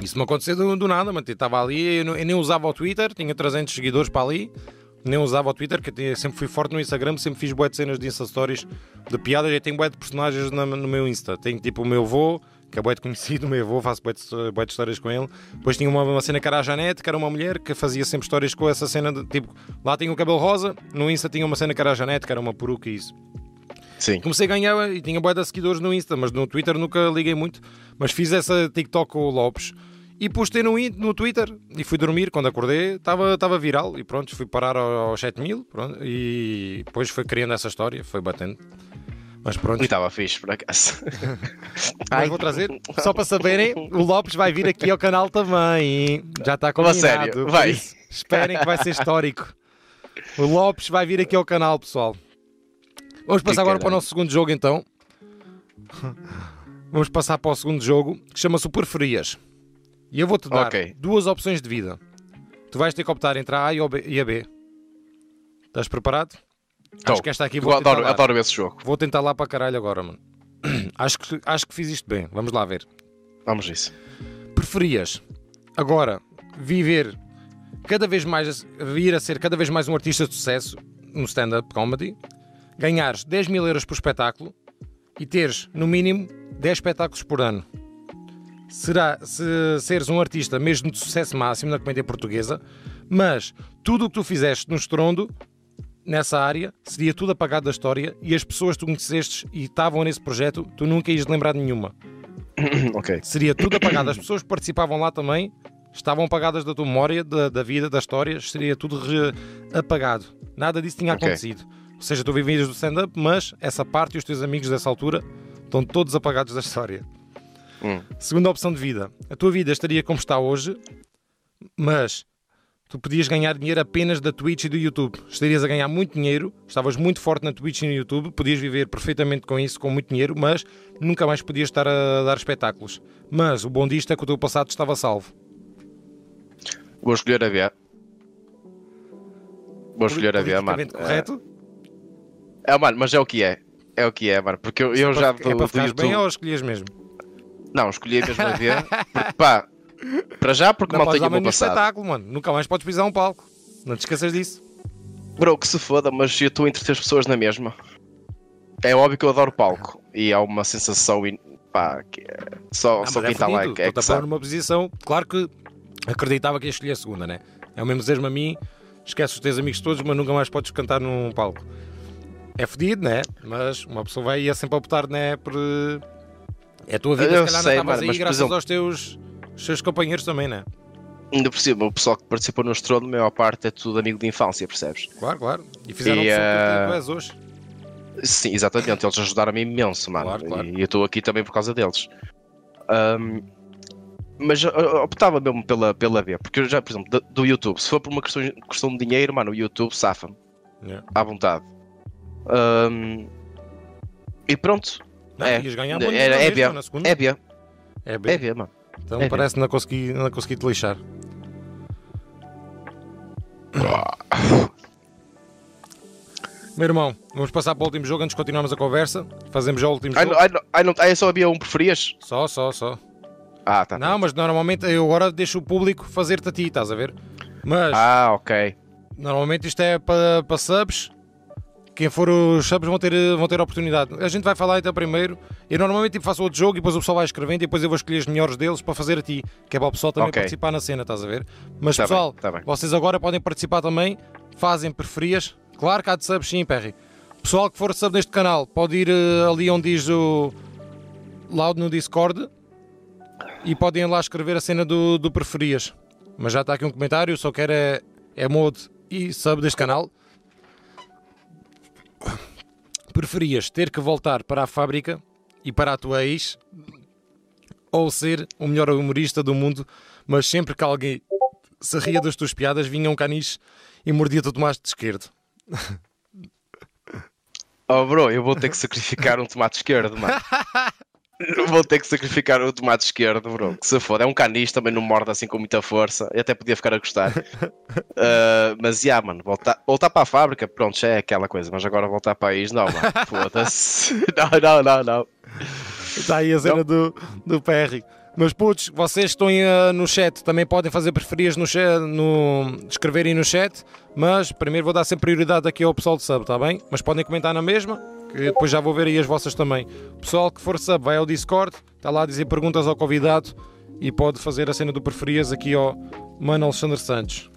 isso me aconteceu do, do nada, mano. Eu Estava ali, eu, eu nem usava o Twitter, tinha 300 seguidores para ali, nem usava o Twitter, que sempre fui forte no Instagram, sempre fiz bué de cenas de Insta Stories de piadas. Eu tenho bué de personagens na- no meu Insta. Tenho tipo o meu avô, que é bué de conhecido, o meu avô, faço bué de, de histórias com ele. Depois tinha uma, uma cena que era a Janete, que era uma mulher que fazia sempre histórias com essa cena de tipo, lá tinha o cabelo rosa, no Insta tinha uma cena que era a Janete, que era uma peruca e isso. Sim. Comecei a ganhar e tinha boia de seguidores no Insta, mas no Twitter nunca liguei muito. Mas fiz essa TikTok com o Lopes e postei no, no Twitter e fui dormir. Quando acordei, estava viral e pronto, fui parar ao- aos 7 mil pronto, e depois foi criando essa história, foi batendo. Mas pronto, E estava fixe, por acaso. <laughs> mas vou trazer, só para saberem, o Lopes vai vir aqui ao canal também. Já está combinado. sério, vai. isso, Esperem que vai ser histórico. O Lopes vai vir aqui ao canal, pessoal. Vamos passar agora para o nosso segundo jogo, então. <laughs> Vamos passar para o segundo jogo, que chama-se o Preferias. E eu vou-te dar Ok. duas opções de vida. Tu vais ter que optar entre a A e a B. e a B. Estás preparado? Acho que esta aqui Eu vou tentar, adoro, adoro esse jogo. vou tentar lá para caralho agora, mano. <clears throat> acho que, acho que fiz isto bem. Vamos lá ver. Vamos isso. Preferias agora viver cada vez mais, vir a ser cada vez mais um artista de sucesso no stand-up comedy, ganhares 10 mil euros por espetáculo e teres, no mínimo, 10 espetáculos por ano. Será se seres um artista mesmo de sucesso máximo na comédia portuguesa, mas tudo o que tu fizeste no estrondo, nessa área, seria tudo apagado da história e as pessoas que tu conhecestes e estavam nesse projeto, tu nunca ias lembrar de nenhuma. <coughs> ok. Seria tudo apagado. As pessoas que participavam lá também estavam apagadas da tua memória, da, da vida, da história, seria tudo apagado. Nada disso tinha Ok. acontecido. Ou seja, tu vivias do stand-up, mas essa parte e os teus amigos dessa altura estão todos apagados da história. Hum. Segunda opção de vida. A tua vida estaria como está hoje, mas tu podias ganhar dinheiro apenas da Twitch e do YouTube. Estarias a ganhar muito dinheiro, estavas muito forte na Twitch e no YouTube, podias viver perfeitamente com isso, com muito dinheiro, mas nunca mais podias estar a dar espetáculos. Mas o bom disto é que o teu passado estava salvo. Vou escolher a B. Vou escolher a B, mano. Correto? É, mano, mas é o que é. É o que é, mano. Porque eu, eu já é do, para do ficares YouTube. bem ou escolhias mesmo? Não, escolhi mesmo a B. Porque, <laughs> pá, para já, porque Não mal tenho o meu passado. espetáculo, mano. Nunca mais podes pisar um palco. Não te esqueças disso. Bro, que se foda, mas eu estou entre três pessoas na mesma. É óbvio que eu adoro palco. E há uma sensação. in- Pá, que é- só, Ah, só mas quem está lá é fodido. que é que a sabe. numa posição. Claro que acreditava que ia escolher a segunda, né? É o mesmo dizer-me a mim: esquece os teus amigos todos, mas nunca mais podes cantar num palco. É fedido, né? Mas uma pessoa vai ia sempre optar, né? Por. É a tua vida, Eu se calhar sei, não mano, aí mas, graças exemplo- aos teus, teus companheiros também, né? Ainda por cima, o pessoal que participou no Estrondo, a maior parte é tudo amigo de infância, percebes? Claro, claro. E fizeram E, a pessoa eh, que tu és hoje. Sim, exatamente. Eles ajudaram-me imenso, mano. Claro, claro. E eu estou aqui também por causa deles. Ahm, mas optava mesmo pela, pela B, porque eu já, por exemplo, do, do YouTube, se for por uma questão, questão de dinheiro, mano, o YouTube safa-me Yeah. à vontade. Ahm, e pronto, Não, é. ias ganhar bom É- é mesmo, B. na segunda. é B, É B. é B, mano. Então é parece que não consegui, não consegui te lixar. Meu irmão, vamos passar para o último jogo antes de continuarmos a conversa. Fazemos já o último jogo. ai, não, só havia um preferias? Só, só, só. Ah, tá. Não, mas normalmente eu agora deixo o público fazer-te a ti, estás a ver? Mas Ah, ok. normalmente isto é para, para subs. Quem for os subs vão ter, vão ter oportunidade. A gente vai falar então primeiro. Eu normalmente tipo, faço outro jogo e depois o pessoal vai escrevendo e depois eu vou escolher os melhores deles para fazer a ti. Que é para o pessoal também Ok. participar na cena, estás a ver? Mas Tá bem, pessoal, tá bem. vocês agora podem participar também. Fazem preferias. Claro que há de subs sim, Perry. Pessoal que for sub deste canal pode ir eh, ali onde diz o Loud no Discord e podem ir lá escrever a cena do, do preferias. Mas já está aqui um comentário, só quero é, é mod e sub deste canal. Preferias ter que voltar para a fábrica e para a tua ex ou ser o melhor humorista do mundo, mas sempre que alguém se ria das tuas piadas vinha um caniche e mordia-te o tomate de esquerdo. Oh, bro, eu vou ter que sacrificar um tomate esquerdo, mano. <laughs> <laughs> Vou ter que sacrificar o tomate esquerdo, bro. Que se foda. É um canis, também não morde assim com muita força. Eu até podia ficar a gostar. Uh, <laughs> mas, já, mano, voltar, voltar para a fábrica, pronto, já é aquela coisa. Mas agora voltar para aí, não, mano. <laughs> Foda-se. Não, não, não, não. Está aí a cena do, do PR. Mas putos, vocês que estão aí, ah, no chat também podem fazer preferias no chat, no, escreverem no chat, mas primeiro vou dar sempre prioridade aqui ao pessoal de sub, está bem? Mas podem comentar na mesma, depois já vou ver aí as vossas também. Pessoal que for sub, vai ao Discord, está lá a dizer perguntas ao convidado e pode fazer a cena do preferias aqui ao Mano Alexandre Santos.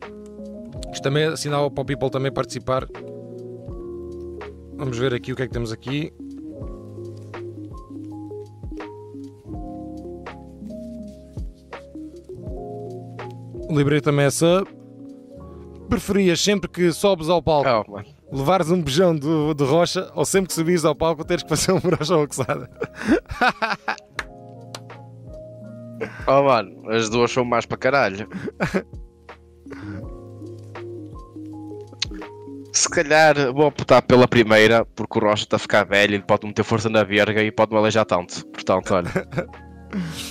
Isto também é sinal para o people também participar. Vamos ver aqui o que é que temos aqui. Librei também essa. Preferias sempre que sobes ao palco Oh. Levares um beijão de, de rocha ou sempre que subires ao palco teres que fazer um brocha ou oxada? <laughs> Oh, mano, as duas são mais para caralho. Se calhar vou optar pela primeira, porque o Rocha está a ficar velho e pode meter força na verga e pode me alejar tanto. Portanto, olha.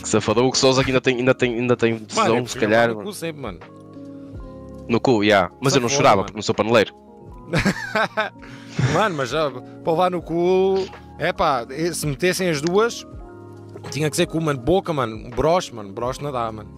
Que se foda. O Hugo Souza que ainda tem, ainda tem, ainda tem tesão, se calhar. no cu sempre, mano. No cu, já. Mas Sai eu não chorava mano. porque não sou paneleiro. <laughs> Mano, mas já, para levar no cu, É pá, se metessem as duas, tinha que ser com uma boca, mano. Broche, mano. Broche não dá, mano.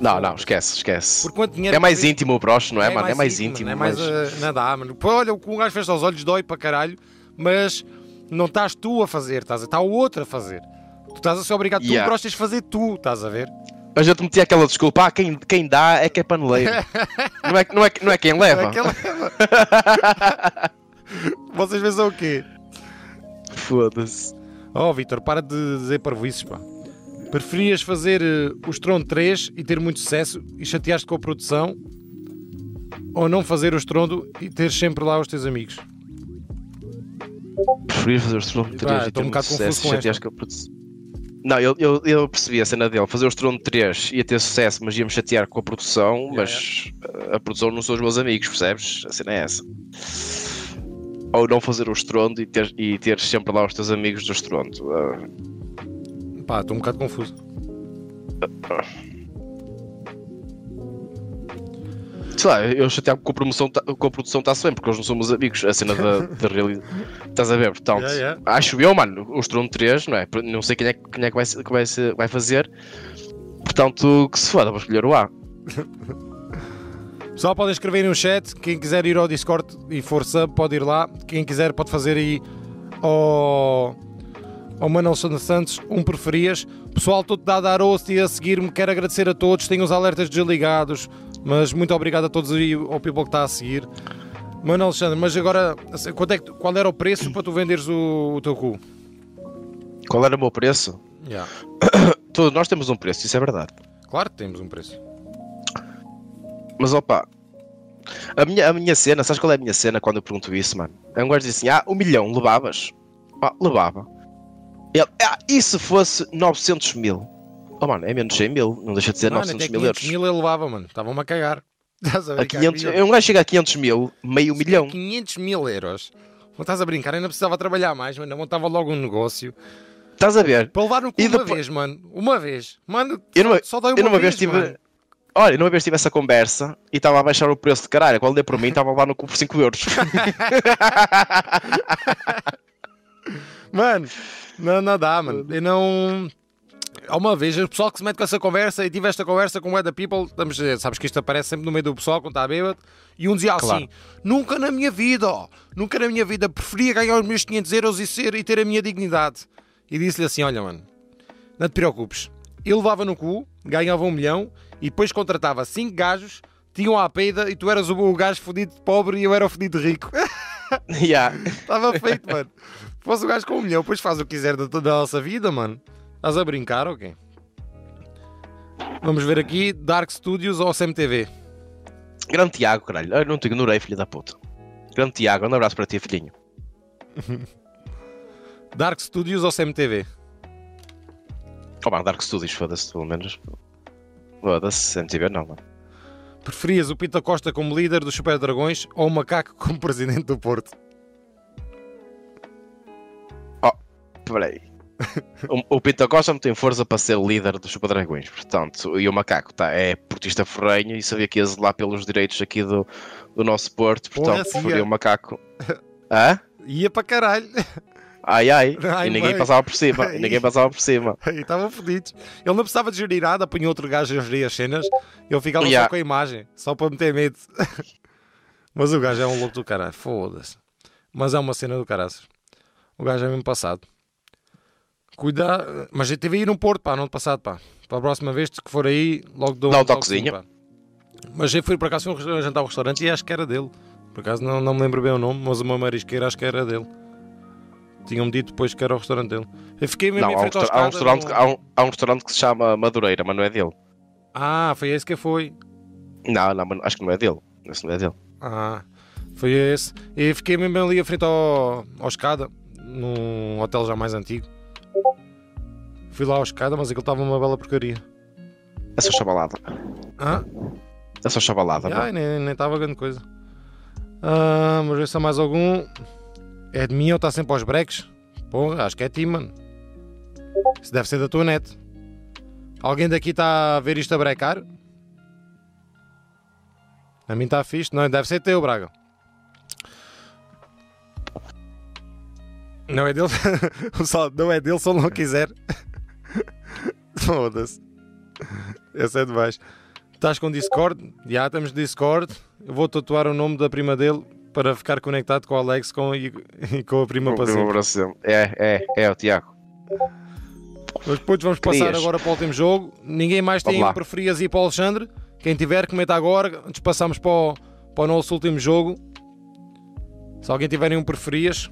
Não, não, esquece, esquece. Por quanto dinheiro É mais que- íntimo o broche, não é, mano? É mais mano, íntimo. É mais. mas- uh, não dá, mano. Pô, olha, o que um gajo fecha os olhos dói para caralho, mas não estás tu a fazer, estás a... está o outro a fazer. Tu estás a ser obrigado, tu Yeah. broche tens de fazer tu, estás a ver? Mas eu te meti aquela desculpa, ah, quem, quem dá é que é paneleiro. <laughs> não, é, não, é, não é quem leva. Aquela- <laughs> Vocês pensam o quê? Foda-se. Oh, Vitor, para de dizer parvoices, pá. Preferias fazer eh, o Stron 3 e ter muito sucesso e chateaste com a produção? Ou não fazer o estrondo e ter sempre lá os teus amigos? Preferia fazer os Stronto 3 Pá, e ter um muito sucesso e chateares com a produção. Não, eu, eu, eu percebi a cena dele. Fazer o Stronto 3 ia ter sucesso, mas ia-me chatear com a produção. mas uh, a produção não são os meus amigos, percebes? A cena é essa. Ou não fazer o estrondo e ter, e ter sempre lá os teus amigos do estrondo. Uh, Pá, estou um bocado confuso. Sei lá, eu chatear com a, promoção, tá- com a produção está-se bem, porque eles não somos amigos. A cena da, <laughs> da realidade. Estás a ver? Portanto, Yeah, yeah. acho eu, mano, o estrondo 3, não é? Não sei quem é, quem é que, vai, que vai, vai fazer. Portanto, que se foda, vou escolher o A. <laughs> Pessoal, podem escrever no chat. Quem quiser ir ao Discord e for sub, pode ir lá. Quem quiser, pode fazer aí ao, ao Manuel Santos um preferias. Pessoal, todo dado a rosto e a seguir-me. Quero agradecer a todos. Tenho os alertas desligados. Mas muito obrigado a todos aí, ao people que está a seguir. Mano Alexandre, mas agora, quanto é qual era o preço para tu venderes o, o teu cu? Qual era o meu preço? Yeah. <coughs> Todos nós temos um preço, isso é verdade. Claro que temos um preço. Mas opa, a minha, a minha cena, sabes qual é a minha cena quando eu pergunto isso, mano? É um gajo diz assim: ah, um milhão, levavas? Ah, levava. Ele, ah, e se fosse 900 mil? Oh, mano, é menos 100 mil, não deixa de ser Mano, 900 até mil 500 euros. mil ele levava, mano. Estavam-me a cagar. <laughs> Estás a A brincar 500, comigo? um gajo chega a 500 mil, meio milhão. 500 mil euros. Não estás a brincar, ainda precisava trabalhar mais, mano. Eu montava logo um negócio. Estás a ver? Para levar no cu E uma depois- vez, mano. Uma vez. Mano, Eu numa, só dói uma eu numa vez, vez tive. mano. Olha, eu numa vez tive essa conversa e estava a baixar o preço de caralho. Quando dei por mim, estava lá no cu por 5 euros. <laughs> Mano, não, não dá, mano. Eu não. Há uma vez, o pessoal que se mete com essa conversa e tive esta conversa com o Weather People, estamos, eh, sabes que isto aparece sempre no meio do pessoal quando está bêbado, e um dizia assim: Claro. nunca na minha vida, ó, nunca na minha vida preferia ganhar os meus 500 euros e, ser, e ter a minha dignidade. E disse-lhe assim: olha, mano, não te preocupes. Eu levava no cu, ganhava um milhão e depois contratava cinco gajos, tinham a peida e tu eras o, gajo fodido de pobre e eu era o fodido de rico. <laughs> yeah. Estava feito, mano. Fosse o gajo com um milhão, depois faz o que quiser da, da nossa vida, mano. Estás a brincar ou quê? Vamos ver aqui, Dark Studios ou CMTV? Grande Tiago, caralho. Eu não te ignorei, filho da puta. Grande Tiago, um abraço para ti, filhinho. <laughs> Dark Studios ou CMTV? Oh, mano, Dark Studios, foda-se, pelo menos. Foda-se, MTV não, mano. Preferias o Pita Costa como líder dos Super Dragões ou o Macaco como presidente do Porto? Peraí. O, o Pinto Costa não tem força para ser líder dos Super Dragões, portanto, e o Macaco tá, é portista ferrenho e sabia que ia zelar pelos direitos aqui do, do nosso Porto, portanto, preferia é. o Macaco. <laughs> Hã? Ia para caralho. Ai ai, <laughs> Ai, e ninguém mãe. passava por cima, e <laughs> ninguém passava por cima. E estavam fodidos. Ele não precisava de gerir nada, punha outro gajo a gerir as cenas. Ele ficava Yeah. só com a imagem, só para meter medo. Mas o gajo é um louco do caralho, foda-se. Mas é uma cena do caralho. O gajo é mesmo passado. Cuidar, mas eu tive aí no Porto, pá, ano passado, pá. Para a próxima vez que for aí, logo dou Dá um um toquezinho, pá. Mas eu fui por acaso fui um jantar ao restaurante e acho que era dele. Por acaso não, não me lembro bem o nome, mas uma marisqueira acho que era dele. Tinham-me dito depois que era o restaurante dele. Eu fiquei mesmo Não, em há um, frente ao resta- há um restaurante, há, um, há um restaurante que se chama Madureira, mas não é dele. Ah, foi esse que foi. Não, não, mas acho que não é dele. Esse não é dele. Ah, foi esse. E fiquei mesmo ali à frente ao, ao escada, num hotel já mais antigo. Fui lá ao escada, mas aquilo estava uma bela porcaria. É só chabalada. Ah, É só chabalada, nem estava grande coisa. Ah, mas ver se há mais algum. É de mim ou está sempre aos breques? Porra, acho que é ti, mano. Isso deve ser da tua net. Alguém daqui está a ver isto a brecar? A mim está fixe, não, deve ser teu, Braga. Não é dele. <laughs> o sal não é dele se ele não quiser. Foda-se. Esse é demais. Estás com Discord? Já estamos no Discord. Eu vou tatuar o nome da prima dele para ficar conectado com o Alex com, e, e com a prima para sempre. É, é, é o Tiago. Mas depois vamos passar Querias? agora para o último jogo. Ninguém mais tem preferias ir para o Alexandre. Quem tiver, comenta agora. Antes passamos para o, para o nosso último jogo. Se alguém tiverem um preferias.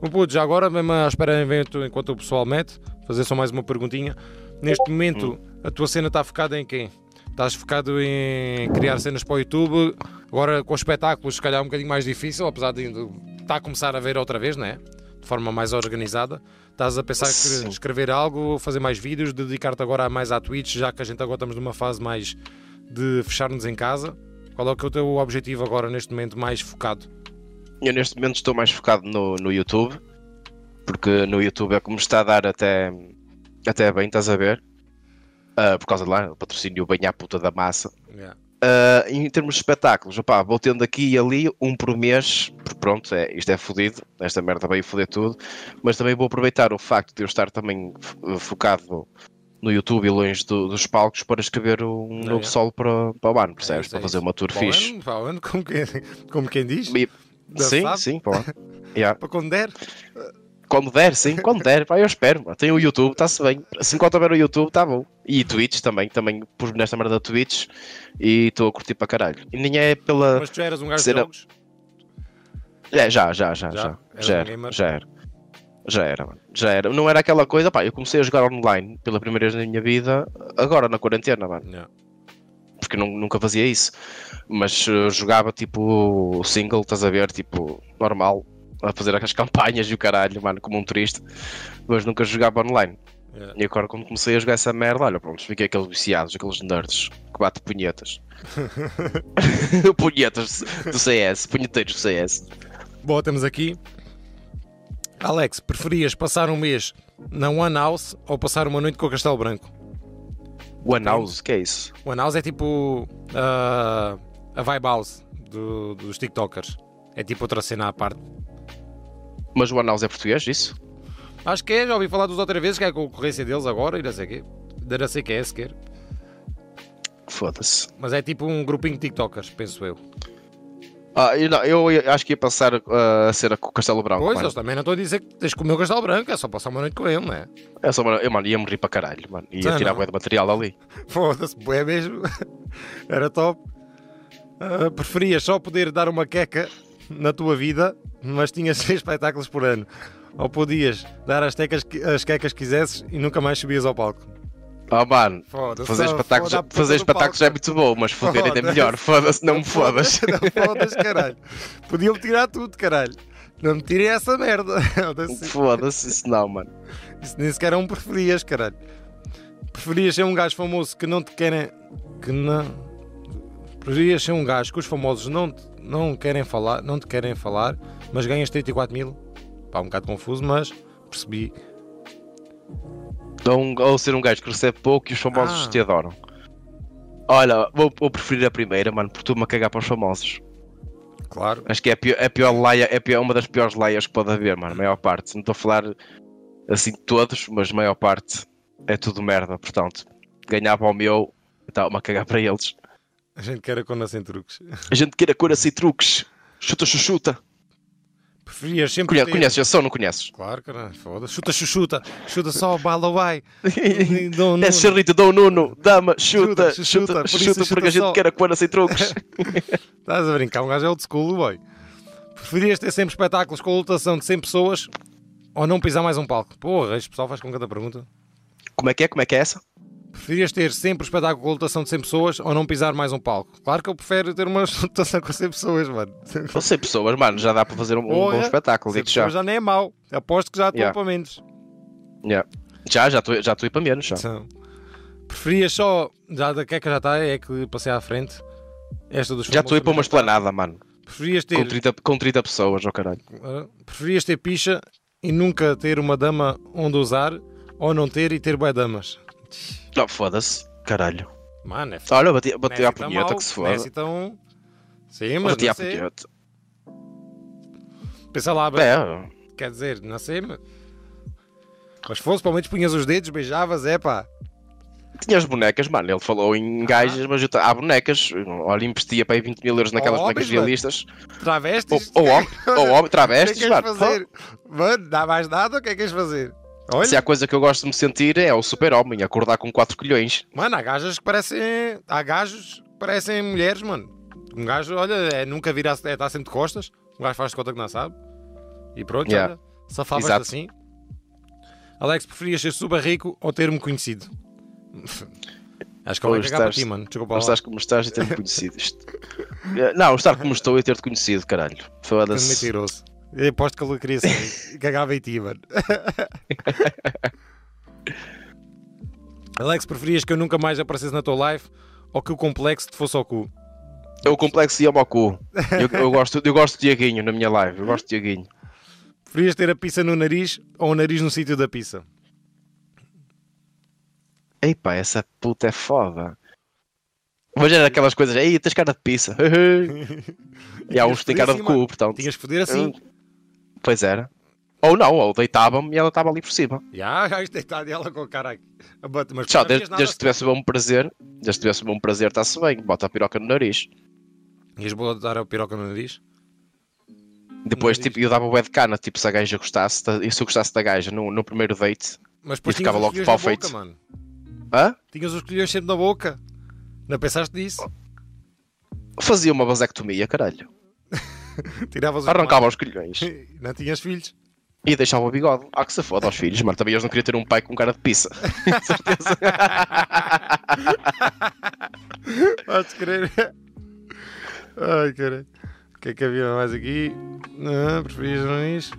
Bom, puto, já agora, mesmo à espera enquanto o pessoal mete, fazer só mais uma perguntinha. Neste momento, a tua cena está focada em quem? Estás focado em criar cenas para o YouTube. Agora, com os espetáculos, se calhar é um bocadinho mais difícil, apesar de está a começar a ver outra vez, não é? De forma mais organizada. Estás a pensar que escrever algo, fazer mais vídeos, dedicar-te agora mais à Twitch, já que a gente agora estamos numa fase mais de fechar-nos em casa. Qual é que é o teu objetivo agora, neste momento, mais focado? Eu neste momento estou mais focado no, no YouTube, porque no YouTube é como está a dar até, até bem, estás a ver? Ah, por causa de lá, o patrocínio bem à puta da massa. Yeah. Ah, em termos de espetáculos, opá, vou tendo aqui e ali um por mês, porque pronto, é, isto é fodido, esta merda veio foder tudo, mas também vou aproveitar o facto de eu estar também f- focado no YouTube e longe do- dos palcos para escrever um novo é. solo para, para o ano, percebes? isso, para é fazer uma tour Para fixe. ano, para o ano, <laughs> como quem, como quem diz? E- sim, sabe? sim, para o ano. Yeah. Para quando der? Quando der, sim, quando der, pá, eu espero. mano. Tem o YouTube, está-se bem. Assim, enquanto houver o YouTube, está bom. E Twitch também, também pus nesta merda da Twitch e estou a curtir para caralho. E nem é pela. Mas tu eras um gajo de Será- jogos? É, já, já, já, Já? já. Era, já era. Já era, mano. Já era. Não era aquela coisa, pá, eu comecei a jogar online pela primeira vez na minha vida, agora na quarentena, mano. Yeah. Porque nu- nunca fazia isso. Mas eh, jogava tipo single, estás a ver, tipo, normal, a fazer aquelas campanhas e o caralho, mano, como um turista. Mas nunca jogava online. Yeah. E agora quando comecei a jogar essa merda, olha, pronto, fiquei aqueles viciados, aqueles nerds que bate punhetas. <laughs> punhetas do CS, punheteiros do CS. Bom, temos aqui. Alex, preferias passar um mês na One House ou passar uma noite com o Castelo Branco? One House, que é isso? One House é tipo ah, a Vibe House do- dos TikTokers. É tipo outra cena à parte. Mas o House é português, isso? Acho que é, já ouvi falar dos outra vez, que é a concorrência deles agora e não sei o quê. Não sei que é sequer. Foda-se. Mas é tipo um grupinho de TikTokers, penso eu. Ah, eu, não, eu acho que ia passar ah, a cena com o Castelo Branco. Pois, mano. eles também não estou a dizer que tens que comer o Castelo Branco, é só passar uma noite com ele, não é? É só, mano, eu, mano, ia morrer para caralho, mano. Ia Tá, tirar não. bué de material ali. <laughs> Foda-se, é mesmo. <laughs> Era top. Ah, preferias só poder dar uma queca na tua vida, mas tinhas <laughs> seis espetáculos por ano. Ou podias dar as, tecas, as quecas que quisesses e nunca mais subias ao palco. Ah, mano. Fazer espetáculos, fazer espetáculos é muito bom, mas foder ainda é melhor. Foda-se, não me <laughs> fodas. Não fodas, caralho. Podiam-me tirar tudo, caralho. Não me tirem essa merda. <laughs> Foda-se. Foda-se, isso não, mano. Isso nem sequer é um preferias, caralho. Preferias ser um gajo famoso que não te querem. Que não. Preferias ser um gajo que os famosos não, te- não querem falar, não te querem falar, mas ganhas 34 mil. Pá, um bocado confuso, mas percebi. Um- ou ser um gajo que recebe pouco e os famosos Ah. te adoram. Olha, vou, vou preferir a primeira, mano, porque tu-me a cagar para os famosos. Claro. Acho que é a pior, é a pior laia, é pior- uma das piores laias que pode haver, mano, a maior parte. Não estou a falar assim de todos, mas a maior parte é tudo merda, portanto. Ganhava ao meu, estava-me a cagar para eles. A gente quer a cona sem truques. A gente queira cura sem truques. Chuta, chuchuta. Preferias sempre. Conhe- ter- Conheces esse som, não conheces? Claro, caralho, foda Chuta, chuchuta. Chuta só, bala, não. <laughs> É Serrito, Dom Nuno, dama, chuta, Chuta, chuta, chuta, por chuta porque a gente quer a cura sem truques. <laughs> Estás a brincar, um gajo é old school, boy. Preferias ter sempre espetáculos com lotação de 100 pessoas ou não pisar mais um palco? Porra, este pessoal faz com cada pergunta. Como é que é? Como é que é essa? Preferias ter sempre espetáculo com lotação de 100 pessoas ou não pisar mais um palco? Claro que eu prefiro ter uma <laughs> lotação com 100 pessoas, mano. Ou 100 pessoas, mano, já dá para fazer um, um bom espetáculo, 100 digo já. já nem é mau. Aposto que já estou Yeah. para menos. Yeah. Já, já estou já para menos, já. Então, preferias só. Já da queca já está, é que passei à frente. Esta dos Já estou para uma esplanada, mano. Preferias ter, Com 30, com 30 pessoas, ó caralho. ah, preferias ter picha e nunca ter uma dama onde usar ou não ter e ter bué damas? Não, foda-se. Caralho. Mano, é f... Olha, bati, bati à tá punheta mau, que se foda. Messi tão... Sim, mas Bati sei. punheta. Pensa lá, É, quer dizer, não sei, mas. Mas se fosse, pelo menos punhas os dedos, beijavas, é pá. Tinha as bonecas, mano. Ele falou em gajas, mas eu há bonecas. Olha, investia para aí 20 mil euros naquelas Homens, bonecas mano. realistas. Ou, Travestis? ou homem, ou homem, <laughs> O que é travestis, que mano. fazer? Mano, dá mais nada, o que é que queres fazer? Olha, Se há coisa que eu gosto de me sentir é o super-homem, acordar com 4 colhões. mano, há gajas que parecem. Há gajos que parecem mulheres, mano. Um gajo, olha, é, nunca vira, é, está sempre de costas. Um gajo faz de conta que não sabe. E pronto, Yeah. olha, safavas assim. Alex, preferias ser super rico ou ter-me conhecido? <laughs> Acho que ele vai Ou cagar para ti, mano. Desculpa lá. estás como estás e ter-me conhecido. <laughs> Eh, Não, estar como estou e ter-te conhecido, caralho. Foda-se. mentiroso. Eu aposto que ele queria ser. <laughs> Cagava em ti, mano. Alex, preferias que eu nunca mais aparecesse na tua live ou que o complexo te fosse ao cu? É o complexo de ao cu. Eu, eu gosto, eu gosto de Diaguinho na minha live. Eu gosto de Diaguinho. Preferias ter a pizza no nariz ou o nariz no sítio da pizza? Ei pá, essa puta é foda. Imagina aquelas coisas, ei, tens cara de pizza. <laughs> e há uns que têm cara de cu, portanto. Tinhas que foder assim. Pois era. Ou não, ou deitava-me e ela estava ali por cima. Já, já deitado ela com a cara aqui. Mas Tchau, desde, desde que tivesse bom prazer, desde que tivesse bom prazer, está-se bem. Bota a piroca no nariz. Ias botar a piroca no nariz? Depois, tipo, eu dava o de cana, tipo, se a gaja gostasse, e se eu gostasse da gaja no, no primeiro date, Mas depois E ficava logo de pau feito. mano. hã? Tinhas os colhões sempre na boca. Não pensaste nisso? fazia uma vasectomia, caralho. <laughs> Tiravas os Arrancava os colhões. <laughs> Não tinhas filhos? e deixava o bigode. Ah, que se foda aos filhos, mano. Também eles não queriam ter um pai com cara de pizza. Certeza. <laughs> Podes crer. Ai, caralho. O que é que havia mais aqui? Ah, preferias no nariz?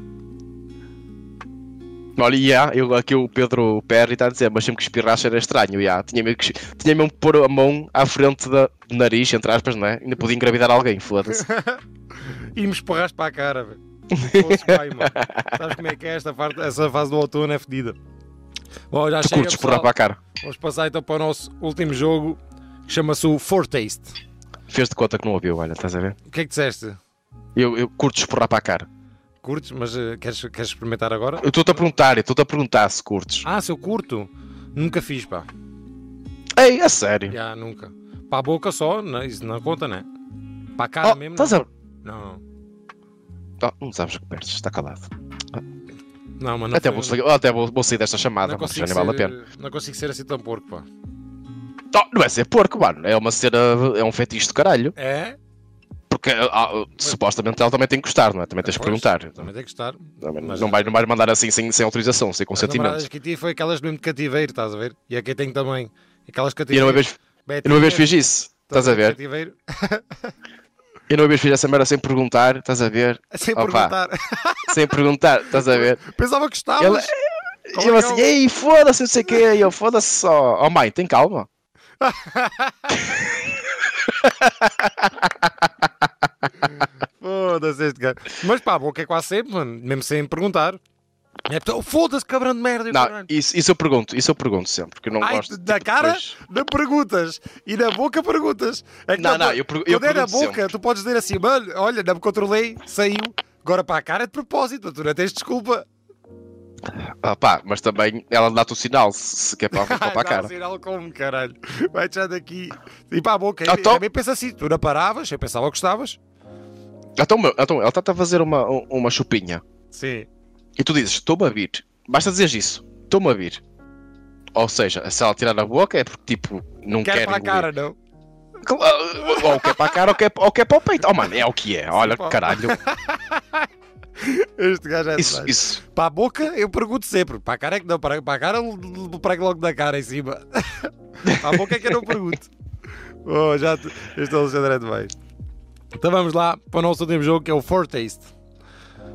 Olha, há, eu, aqui o Pedro Perry está a dizer, mas sempre que espirrasse era estranho. já. Tinha, mesmo que, tinha mesmo que pôr a mão à frente da, do nariz, entre aspas, não é? Ainda podia engravidar alguém, foda-se. E me esparraste para a cara, velho. <laughs> Sabes como é que é esta parte? Essa fase do outono é fedida. Bom, já Tu chega, curtes porrar pessoal. para a cara. Vamos passar então para o nosso último jogo, que chama-se o Fortaste. Fez de conta que não ouviu, olha, estás a ver? O que é que disseste? Eu, eu curto esporrar para a cara. Curtes, mas eh, queres, queres experimentar agora? Eu estou-te a perguntar, eu estou-te a perguntar se curtes. Ah, se eu curto? Nunca fiz, pá. Ei, a sério. Já, nunca. Para a boca só, não, isso não conta, né? Para a cara Oh, mesmo, estás a... Não, Oh, não sabes o que perdes, está calado. não, mas não até foi- vou, até vou, vou sair desta chamada, já nem vale a ser, pena. não consigo ser assim tão porco, pá. Oh, não é ser porco, mano. É uma cena, é um fetiche de caralho. É? Porque ah, supostamente ela também tem que gostar, não é? Também tens Pois, perguntar. Também tem que estar. Também Mas- não, vais, não vais mandar assim sem, sem autorização, sem As consentimento. namoradas que tive foi aquelas mesmo de cativeiro, estás a ver? E aqui tem também. Aquelas E eu cativeiros. uma vez, eu uma vez fiz isso, estás a ver? <laughs> Eu uma vez fiz essa merda sem perguntar, estás a ver? Sem Opa. perguntar. <laughs> Sem perguntar, estás a ver? Pensava que estavas. Ele- E eu é assim, que é ei, foda-se, não sei o quê. E eu, foda-se só. Oh mãe, tem calma. <laughs> Foda-se este cara. Mas pá, a boca é quase sempre, mano. Mesmo sem perguntar. É oh, foda-se, cabrão de merda. o Não, isso, isso eu pergunto, isso eu pergunto sempre, porque eu não Ai, gosto. da tipo, cara, depois- não perguntas. E na boca perguntas. É que Não, não, bo- eu per- eu Quando é na pergunto boca, sempre. tu podes dizer assim, mano, olha, não me controlei, saiu. Agora para a cara é de propósito, tu não tens desculpa. Ah, pá, mas também ela dá-te o sinal se, se quer para, para, <laughs> para a Dá cara. um sinal como, caralho. Vai deixar daqui. E para a boca. Ah, então- também pensa assim, tu não paravas, eu pensava que gostavas. Então, então ela está a fazer uma, uma chupinha Sim. E tu dizes, estou-me a vir. Basta dizer isso, estou-me a vir. Ou seja, se ela tirar a boca é porque tipo, não Quer quer para a cara, não? Ou quer para a cara ou quer, ou quer para o peito. Oh mano, é o que é. Olha, caralho. <laughs> Este gajo é Isso, demais. isso. Para a boca, eu pergunto sempre. Para a cara é que não. Para, para a cara, eu prego logo da cara em cima. <laughs> para a boca é que eu não pergunto. Oh, já te... Este Alexandre é demais. Então vamos lá para o nosso último jogo que é o Fortaste.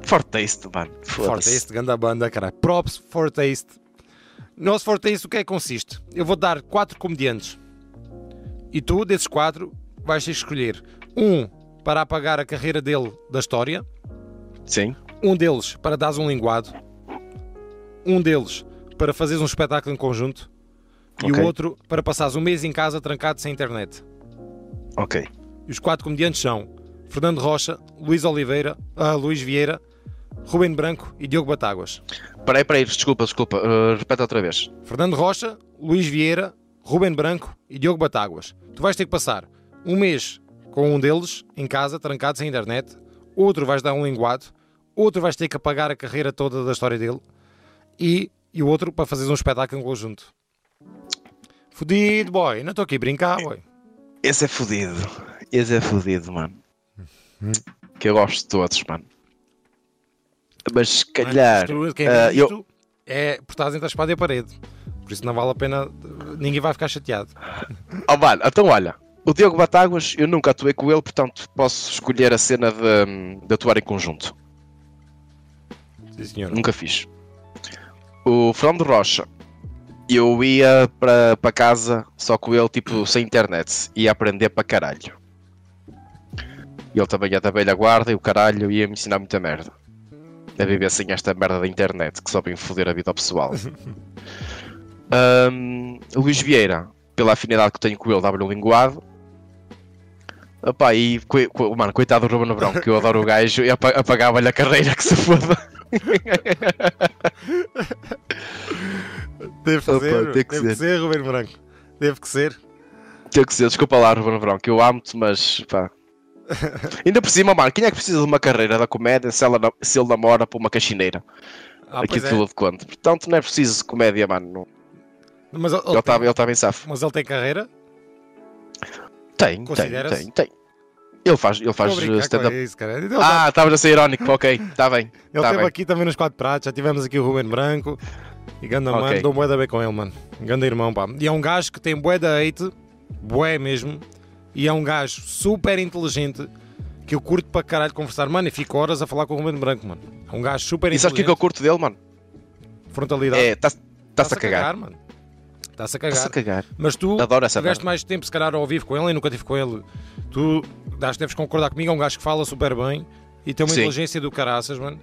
Fortaste, mano. Fortaste, grande banda, caralho. Props, Fortaste. Nosso Fortaste, o que é que consiste? Eu vou dar quatro comediantes. E tu, desses quatro, vais ter que escolher um para apagar a carreira dele da história, Sim. um deles para dares um linguado, um deles para fazeres um espetáculo em conjunto e Ok. o outro para passares um mês em casa trancado sem internet. Ok. E os quatro comediantes são Fernando Rocha, Luís Oliveira, ah, Luís Vieira, Ruben Branco e Diogo Batáguas. Peraí, peraí, desculpa, desculpa. Uh, repete outra vez. Fernando Rocha, Luís Vieira, Ruben Branco e Diogo Batáguas. Tu vais ter que passar um mês com um deles em casa, trancado sem internet, outro vais dar um linguado, outro vais ter que apagar a carreira toda da história dele e, e o outro para fazeres um espetáculo em conjunto. Fudido, boy. Não estou aqui a brincar, boy. Esse é fodido. Esse é fodido, mano. Que eu gosto de todos, mano. Mas se calhar. Isto, quem diz eu- é por estás entre a espada e a parede. Por isso não vale a pena. Ninguém vai ficar chateado. <laughs> Oh, mano, então olha. O Diogo Batáguas, eu nunca atuei com ele, portanto posso escolher a cena de, de atuar em conjunto. Sim, senhor. Nunca fiz. O Fernando Rocha, eu ia para para casa só com ele, tipo, sem internet. Ia aprender para caralho. E ele também ia da velha guarda e o caralho ia me ensinar muita merda. A viver sem esta merda da internet que só vem foder a vida pessoal. <laughs> O Luís Vieira, pela afinidade que tenho com ele, dava-lhe um linguado. Opa, e co- mano, coitado do Ruben Nebrão, que eu adoro o gajo e apa- apagava-lhe a carreira que se foda. <laughs> Deve Opa, ser, tem que ser. ser, Ruben Branco. Deve que ser. Tem que ser, desculpa lá, Ruben que eu amo-te, mas pá. <laughs> Ainda por cima, mano, quem é que precisa de uma carreira da comédia se, ela, se ele namora por uma cachineira Ah, aqui pois de é. De Conde? Portanto, não é preciso comédia, mano. Não- Mas ele, estava ele tava em safo. mas ele tem carreira? Tem, tem, tem, tem. Ele faz, ele faz stand-up. tá- Ah, estavas a ser irónico, ok, está bem. ele tá esteve bem. aqui também nos quatro pratos. Já tivemos aqui o Ruben Branco. E ganda Ok. mano, dou bué da bem com ele, mano. Ganda irmão, pá. E é um gajo que tem bué da hate, bué mesmo. E é um gajo super inteligente que eu curto para caralho conversar. Mano, e fico horas a falar com o Ruben Branco, mano. É um gajo super E sabes o que é inteligente. que eu curto dele, mano? Frontalidade. É, está-se Está-se a cagar. mano. Está-se a cagar. Está-se a cagar. Mas tu tiveste mais tempo, se calhar, ao vivo com ele e nunca tive com ele. Tu acho que deves concordar comigo, é um gajo que fala super bem e tem uma Sim. inteligência do caraças, mano.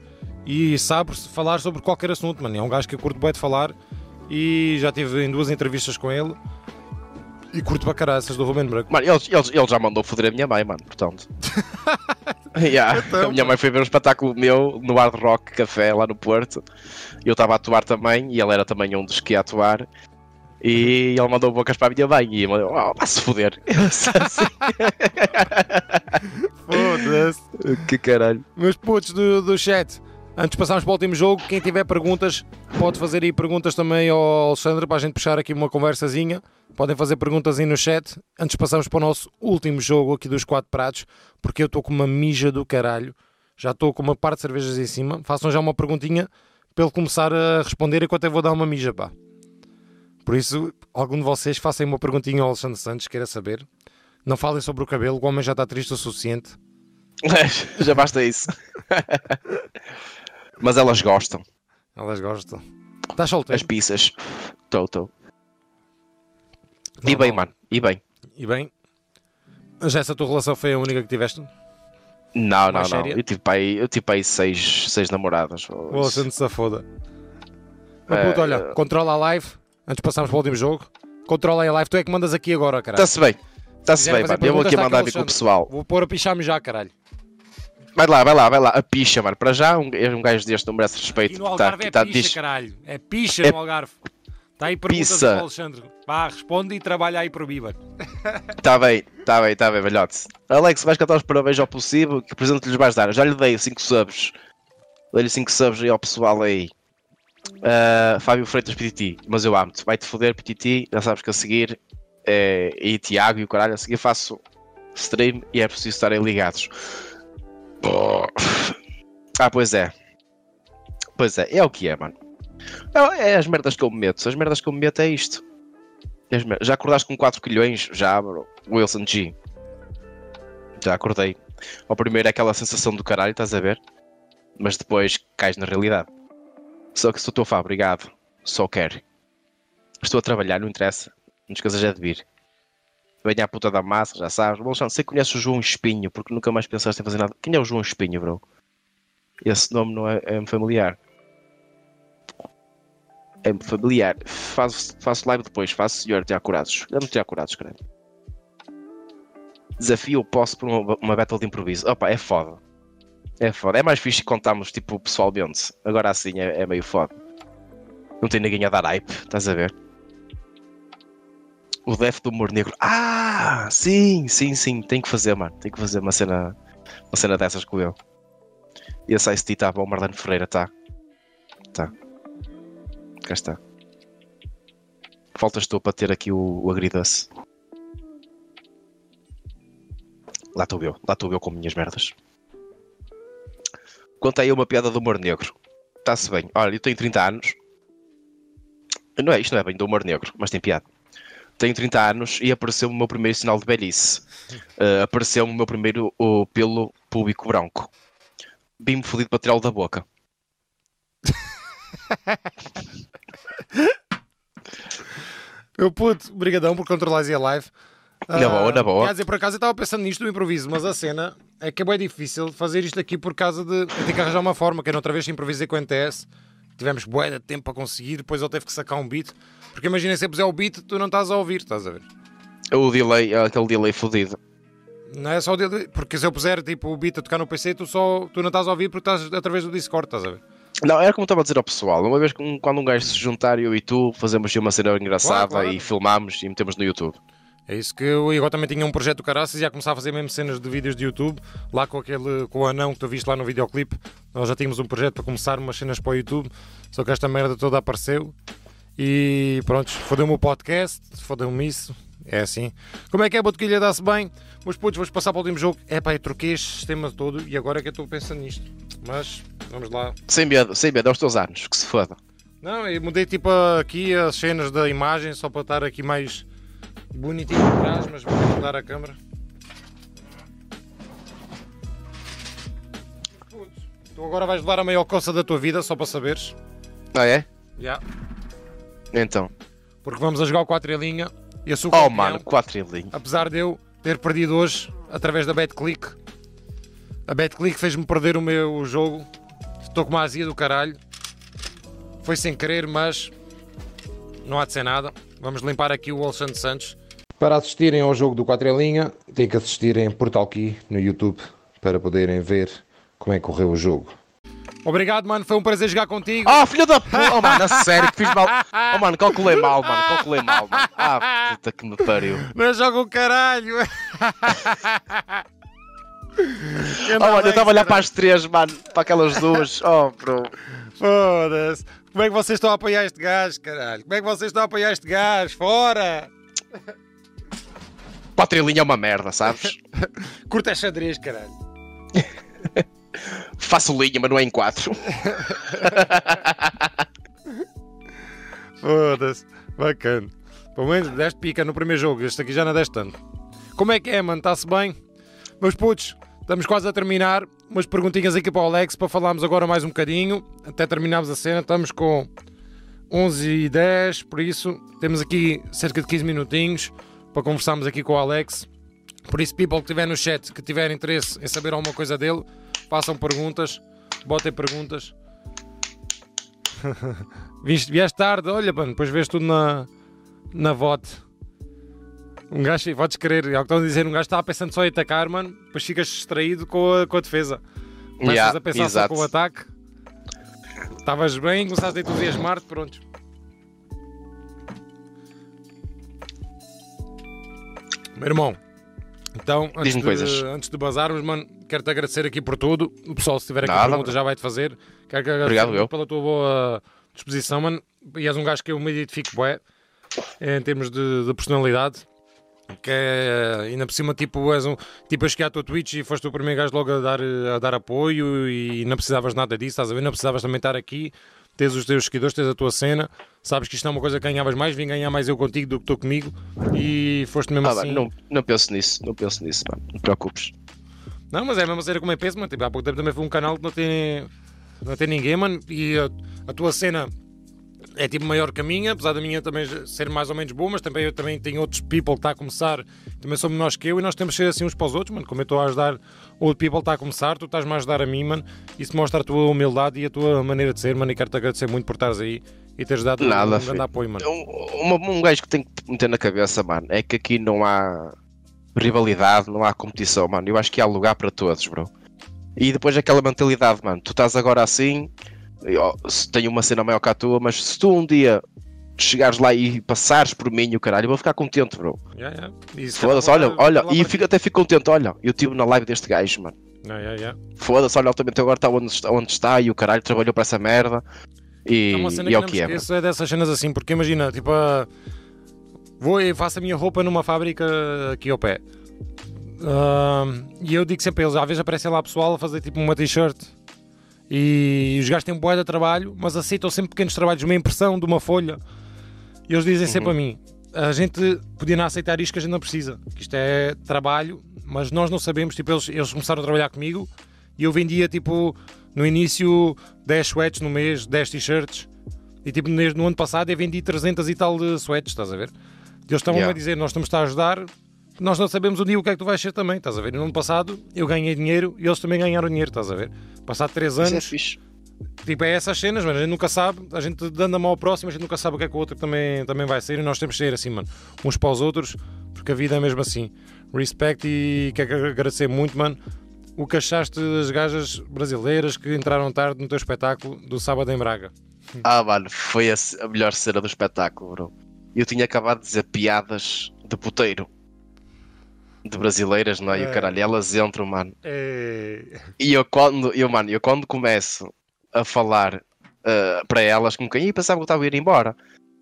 E sabe falar sobre qualquer assunto, mano. É um gajo que eu curto bem de falar e já tive em duas entrevistas com ele. E curto para caraças do Ruben Branco. Mano, ele, ele, ele já mandou foder a minha mãe, mano, portanto. <laughs> Yeah, Então, a minha mãe foi ver um espetáculo meu no Hard Rock Café lá no Porto. Eu estava a atuar também e ele era também um dos que ia atuar. E ele mandou bocas para a minha mãe e mandou, oh, vai-se foder. <laughs> Assim, <laughs> Foda-se. que caralho. Meus putos do, do chat, antes de passarmos para o último jogo, quem tiver perguntas, pode fazer aí perguntas também ao Alexandre para a gente puxar aqui uma conversazinha. Podem fazer perguntas aí no chat. Antes de passarmos para o nosso último jogo aqui dos quatro pratos, porque eu estou com uma mija do caralho. Já estou com uma parte de cervejas em cima. Façam já uma perguntinha para ele começar a responder enquanto eu vou dar uma mija, pá. Por isso, algum de vocês façam uma perguntinha ao Alexandre Santos, queira saber. Não falem sobre o cabelo, o homem já está triste o suficiente. <laughs> Já basta isso. <laughs> Mas elas gostam. Elas gostam. Estás solteiro? As pizzas. Tô, tô. E bem, mano. E bem. E bem, já essa tua relação foi a única que tiveste? Não, não, Mais não. séria? Eu tive aí, eu tive aí seis, seis namoradas. O Alexandre se foda. Mas É, puto, olha, é. controla a live, antes de passarmos para o último jogo. Controla aí a live, tu é que mandas aqui agora, caralho. Está-se bem. Está-se bem, mano. Eu vou aqui mandar tá vir com o pessoal. Vou pôr a pichar-me já, caralho. Vai lá, vai lá, vai lá. A picha, mano. Para já, um, um gajo deste não merece respeito. E no Tá- Algarve tá- é picha, diz- caralho. É picha É no Algarve. Está aí perguntas pizza. para o Alexandre. Vá, responde e trabalha aí para o Bíbar. <laughs> Tá bem, tá bem, tá bem, velhote. Alex, vais cantar os parabéns ao possível. Que presente lhes vais dar? Eu já lhe dei 5 subs. Dei-lhe 5 subs aí ao pessoal aí. Ah, Fábio Freitas Pititi, mas eu amo-te. Vai-te foder, Pititi. Já sabes que a seguir. É, e Tiago e o caralho, a seguir faço stream e é preciso estarem ligados. Oh. Ah, pois é. Pois é, é o que é, mano. É, é as merdas que eu me meto. As merdas que eu me meto é isto. É Já acordaste com 4 quilhões? Já, bro. Wilson G. Já acordei. Ao primeiro é aquela sensação do caralho, estás a ver? Mas depois cais na realidade. Só que sou teu fã, obrigado. Só quero. Estou a trabalhar, não interessa. Não esqueças é de vir. Venha à puta da massa, já sabes. Bom, sei conheces o João Espinho, porque nunca mais pensaste em fazer nada. Quem é o João Espinho, bro? Esse nome não é, é familiar. É familiar. Faço, faço live depois, faço senhor de acurados. Grande de acurados, caralho. Desafio posso por uma, uma battle de improviso. Opa, é foda. É foda. É mais fixe contarmos tipo pessoalmente. Agora assim é, é meio foda. Não tem ninguém a dar hype, estás a ver? O Def do humor negro. Ah, sim, sim, sim. Tem que fazer, mano. Tem que fazer uma cena, uma cena dessas com ele. E esse Ice-T tá bom, Marlene Ferreira, tá. Tá. Cá está. Faltas tu para ter aqui o, o agridoce. Lá estou eu, lá estou eu com minhas merdas. Conta aí uma piada do humor negro. Está-se bem. Olha, eu tenho 30 anos. Não é, isto não é bem do humor negro, mas tem piada. Tenho 30 anos e apareceu-me o meu primeiro sinal de velhice. Uh, <laughs> apareceu-me o meu primeiro o pelo público branco. Bim-me fodido para tirá-lo da boca. <laughs> Eu puto, brigadão por controlares a live. Na boa, na boa. Quer dizer, por acaso eu estava pensando nisto no improviso, mas a cena é que é bem difícil fazer isto aqui por causa de. Eu tenho que arranjar uma forma, que eu outra vez improvisei com o NTS. Tivemos bué de tempo para conseguir, depois ele teve que sacar um beat. Porque imagina se eu puser o beat, tu não estás a ouvir, estás a ver? O delay, aquele delay fodido. Não é só o delay, porque se eu puser tipo o beat a tocar no PC, tu, só, tu não estás a ouvir porque estás através do Discord, estás a ver? Não, era como estava a dizer ao pessoal. Uma vez que- quando um gajo se juntar, eu e tu, fazemos uma cena engraçada Claro, claro. e filmamos e metemos no YouTube. É isso que eu agora também tinha um projeto do caraças e ia começar a fazer mesmo cenas de vídeos de YouTube, lá com aquele com o anão que tu viste lá no videoclipe. Nós já tínhamos um projeto para começar umas cenas para o YouTube, só que esta merda toda apareceu e pronto, fodeu-me o podcast, fodeu-me isso. É assim. Como é que é, Botequilha? Dá-se bem? Meus putos, vamos passar para o último jogo. É pá, eu troquei este sistema todo e agora é que eu estou pensando nisto. Mas, vamos lá. Sem medo, sem medo, aos teus anos, que se foda. Não, eu mudei tipo aqui as cenas da imagem só para estar aqui mais bonitinho atrás, mas vou mudar a câmera. Tu agora vais levar a maior coça da tua vida, só para saberes. Ah, é? Já. Então. Porque vamos a jogar o 4 em linha e sou o Oh, mano, 4 em linha. apesar de eu ter perdido hoje através da BetClick. A BetClick fez-me perder o meu jogo. Estou com uma azia do caralho. Foi sem querer, mas não há de ser nada. Vamos limpar aqui o Alexandre Santos. Para assistirem ao jogo do 4 em linha, têm que assistir em Portal Key no YouTube para poderem ver como é que correu o jogo. Obrigado, mano. Foi um prazer jogar contigo. Ah, filho da puta! Oh, mano, a sério, que fiz mal. Oh, mano, calculei mal, mano, calculei mal, mano. Ah, puta que me pariu. Mas joga o caralho. <laughs> Oh, mano, eu estava a olhar para as três, mano, para aquelas duas. <laughs> Oh, bro. Foda-se. Como é que vocês estão a apoiar este gajo, caralho? Como é que vocês estão a apoiar este gajo? Fora! 4 em linha é uma merda, sabes? <laughs> Curta xadrez, caralho. <laughs> Faço linha, mas não é em 4. Foda-se. Bacana. Pelo menos deste pica no primeiro jogo. Este aqui já não deste tanto. Como é que é, mano? Está-se bem? Meus putos, estamos quase a terminar. Umas perguntinhas aqui para o Alex para falarmos agora mais um bocadinho. Até terminarmos a cena. Estamos com 11 e 10, por isso temos aqui cerca de 15 minutinhos para conversarmos aqui com o Alex. Por isso, people que estiver no chat, que tiver interesse em saber alguma coisa dele, façam perguntas, botem perguntas. <laughs> Viste, vieste tarde, olha, mano, depois vês tudo na, na VOT. Um gajo, podes querer, é o que estão a dizer, um gajo estava pensando só em atacar, mano, depois ficas distraído com a, com a defesa. Começas Yeah, a pensar exato. só com o ataque. Estavas bem, começaste a entusiasmar-te, pronto. Meu irmão, então, antes de, coisas. antes de bazarmos, mano, quero-te agradecer aqui por tudo. O pessoal, se tiver aqui Nada, perguntas, já vai-te fazer. Quero que Obrigado, eu. pela tua boa disposição, mano. E és um gajo que eu me identifico bué, em termos de, de personalidade. Que é, ainda por cima, tipo, és um. Tipo, eu cheguei à tua Twitch e foste o primeiro gajo logo a dar, a dar apoio e não precisavas nada disso, estás a ver? Não precisavas também estar aqui, tens os teus seguidores, tens a tua cena, sabes que isto é uma coisa que ganhavas mais, vim ganhar mais eu contigo do que tu comigo e foste mesmo Ah, assim. mano, não, não penso nisso, não penso nisso, mano. Não te preocupes. Não, mas é a mesma cena como eu penso, mano. Tipo, há pouco tempo também foi um canal que não tem, não tem ninguém, mano. E a, a tua cena é tipo maior que a minha, apesar da minha também ser mais ou menos boa, mas também eu também tenho outros people que está a começar, também são menores que eu, e nós temos que ser assim uns para os outros, mano. Como eu estou a ajudar outro people que está a começar, tu estás-me a ajudar a mim, mano. Isso mostra a tua humildade e a tua maneira de ser, mano. E quero-te agradecer muito por estares aí e teres dado Nada, um grande filho. apoio, mano. Um, uma- um gajo que tem que meter na cabeça, mano, é que aqui não há rivalidade, não há competição, mano. Eu acho que há lugar para todos, bro. E depois aquela mentalidade, mano, tu estás agora assim, tenho uma cena maior que a tua, mas se tu um dia chegares lá e passares por mim, o caralho, eu vou ficar contente, bro. Yeah, yeah. Se Foda-se, olha, olha, e fico, até fico contente, olha, eu estive na live deste gajo, mano. Yeah, yeah, yeah. Foda-se, olha, altamente agora está onde, está onde está e o caralho trabalhou para essa merda. E, É e é o que é, esqueço é dessas cenas assim, porque imagina, tipo, ah, vou e faço a minha roupa numa fábrica aqui ao pé. Ah, e eu digo sempre a eles, às vezes aparece lá pessoal a fazer tipo uma t-shirt e os gajos têm um de trabalho, mas aceitam sempre pequenos trabalhos, uma impressão de uma folha. E eles dizem sempre a mim, a gente podia não aceitar isto que a gente não precisa, que isto é trabalho, mas nós não sabemos, tipo, eles, eles começaram a trabalhar comigo e eu vendia tipo no início 10 sweats no mês, 10 t-shirts e tipo no no ano passado eu vendi 300 e tal de sweats, estás a ver? E eles estavam Yeah. a dizer, nós estamos a ajudar, nós não sabemos um dia o que é que tu vais ser também, estás a ver? No ano passado eu ganhei dinheiro e eles também ganharam dinheiro, estás a ver? Passado 3 Isso é anos, fixe. tipo é essas cenas, mano, a gente nunca sabe, a gente dando a mão ao próximo, a gente nunca sabe o que é que o outro também, também vai ser e nós temos que ser assim, mano, uns para os outros, porque a vida é mesmo assim. Respect e quero agradecer muito, mano. O que achaste das gajas brasileiras que entraram tarde no teu espetáculo do sábado em Braga? Ah, mano, foi a, a melhor cena do espetáculo, bro. Eu tinha acabado de dizer piadas de puteiro. De brasileiras, não é? E o É. caralho, elas entram, mano. É... E eu quando, eu, mano, eu quando começo a falar ah, para elas, como quem "Ih, pensava que eu estava a ir embora.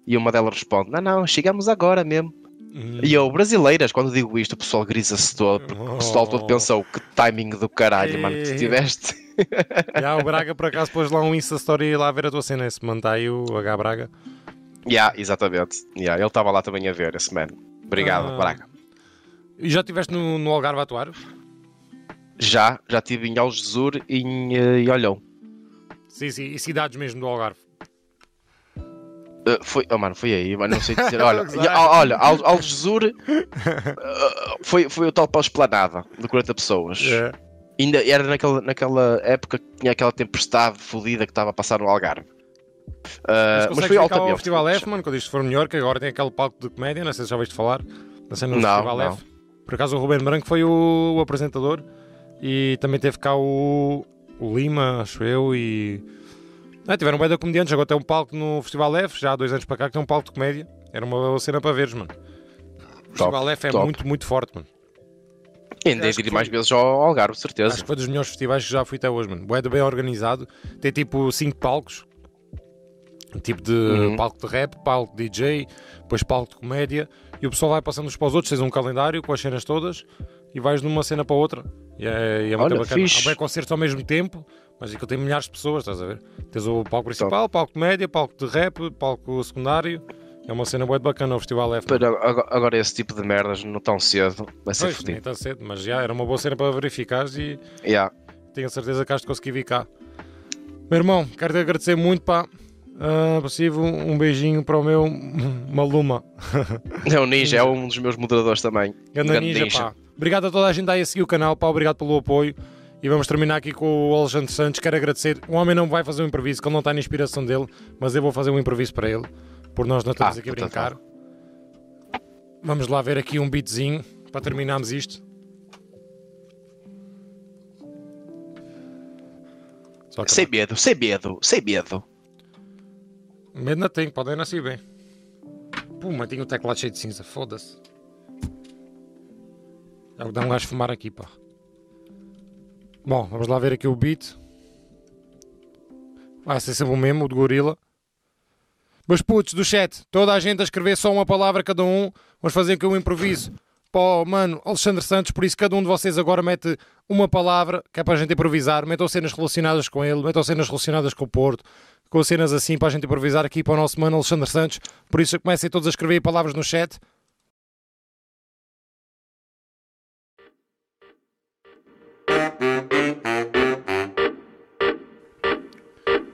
E uma delas responde: Não, não, chegamos agora mesmo. Hum. E eu, brasileiras, quando digo isto, o pessoal grisa-se todo, porque o pessoal todo Oh. pensou que timing do caralho, mano, que tu tiveste. <laughs> Já, o Braga por acaso pôs lá um Insta Story lá a ver a tua cena, esse mano está aí o H Braga. Yeah, exatamente. Yeah, ele estava lá também a ver, esse man. Obrigado, Ah. Braga. E já estiveste no, no Algarve a atuar? Já, já estive em Algesur e em eh, em Olhão. Sim, sim, e cidades mesmo do Algarve. Uh, foi, oh, mano, foi aí, mas não sei dizer. <laughs> Olha, al- olha Al, Algesur uh, foi, foi o tal para a esplanada de 40 pessoas. É. Ainda era naquela, naquela época que tinha aquela tempestade fodida que estava a passar no Algarve. Uh, mas foi alta ao. Festival F, mano, quando isto for melhor, que agora tem aquele palco de comédia, não sei se já ouviste falar, do Não, Festival não. F. Por acaso o Ruben Branco foi o, o apresentador e também teve cá o, o Lima, acho eu, e... Ah, tiveram bem da comediantes, agora tem um palco no Festival F, já há dois anos para cá, que tem um palco de comédia. Era uma cena para veres, mano. O Festival F é top. muito, muito forte, mano. Ainda ir mais vezes ao Algarve, certeza. Acho que foi dos melhores festivais que já fui até hoje, mano. Bué de bem organizado. Tem tipo 5 palcos. Tipo de Uhum. palco de rap, palco de DJ, depois palco de comédia. E o pessoal vai passando uns para os outros. Tens um calendário com as cenas todas e vais de uma cena para outra. E é, e é muito Olha, bacana. fixe. Há bem concertos ao mesmo tempo, mas aquilo tem milhares de pessoas, estás a ver? Tens o palco principal, palco de média, palco de rap, palco secundário. É uma cena de bacana o Festival F. Para agora, agora esse tipo de merdas, não tão cedo, vai ser fodido. tão cedo, mas já era uma boa cena para verificares e Yeah. tenho a certeza que has de conseguir vir cá. Meu irmão, quero te agradecer muito, pá. Ah, possível, um beijinho para o meu Maluma. <laughs> É o Ninja, é um dos meus moderadores também. Ganda Grande Ninja, Ninja. pá. Obrigado a toda a gente aí a seguir o canal, pá. Obrigado pelo apoio. E vamos terminar aqui com o Alexandre Santos. Quero agradecer. O homem não vai fazer um improviso, que ele não está na inspiração dele, mas eu vou fazer um improviso para ele, por nós não estamos Ah, aqui a então brincar. Vamos lá ver aqui um beatzinho para terminarmos isto. Sem medo, sem medo, sem medo. Medo não tenho, podem nascer bem. Puma, tenho o teclado cheio de cinza, foda-se. É o que dá um gajo fumar aqui, pá. Bom, vamos lá ver aqui o beat. Vai ser sempre o mesmo, o de gorila. Meus putos do chat, toda a gente a escrever só uma palavra cada um. Vamos fazer aqui um improviso. Pô, mano, Alexandre Santos, por isso cada um de vocês agora mete uma palavra, que é para a gente improvisar. Metam cenas relacionadas com ele, metam cenas relacionadas com o Porto, com cenas assim para a gente improvisar aqui para o nosso mano Alexandre Santos. Por isso comecem todos a escrever palavras no chat.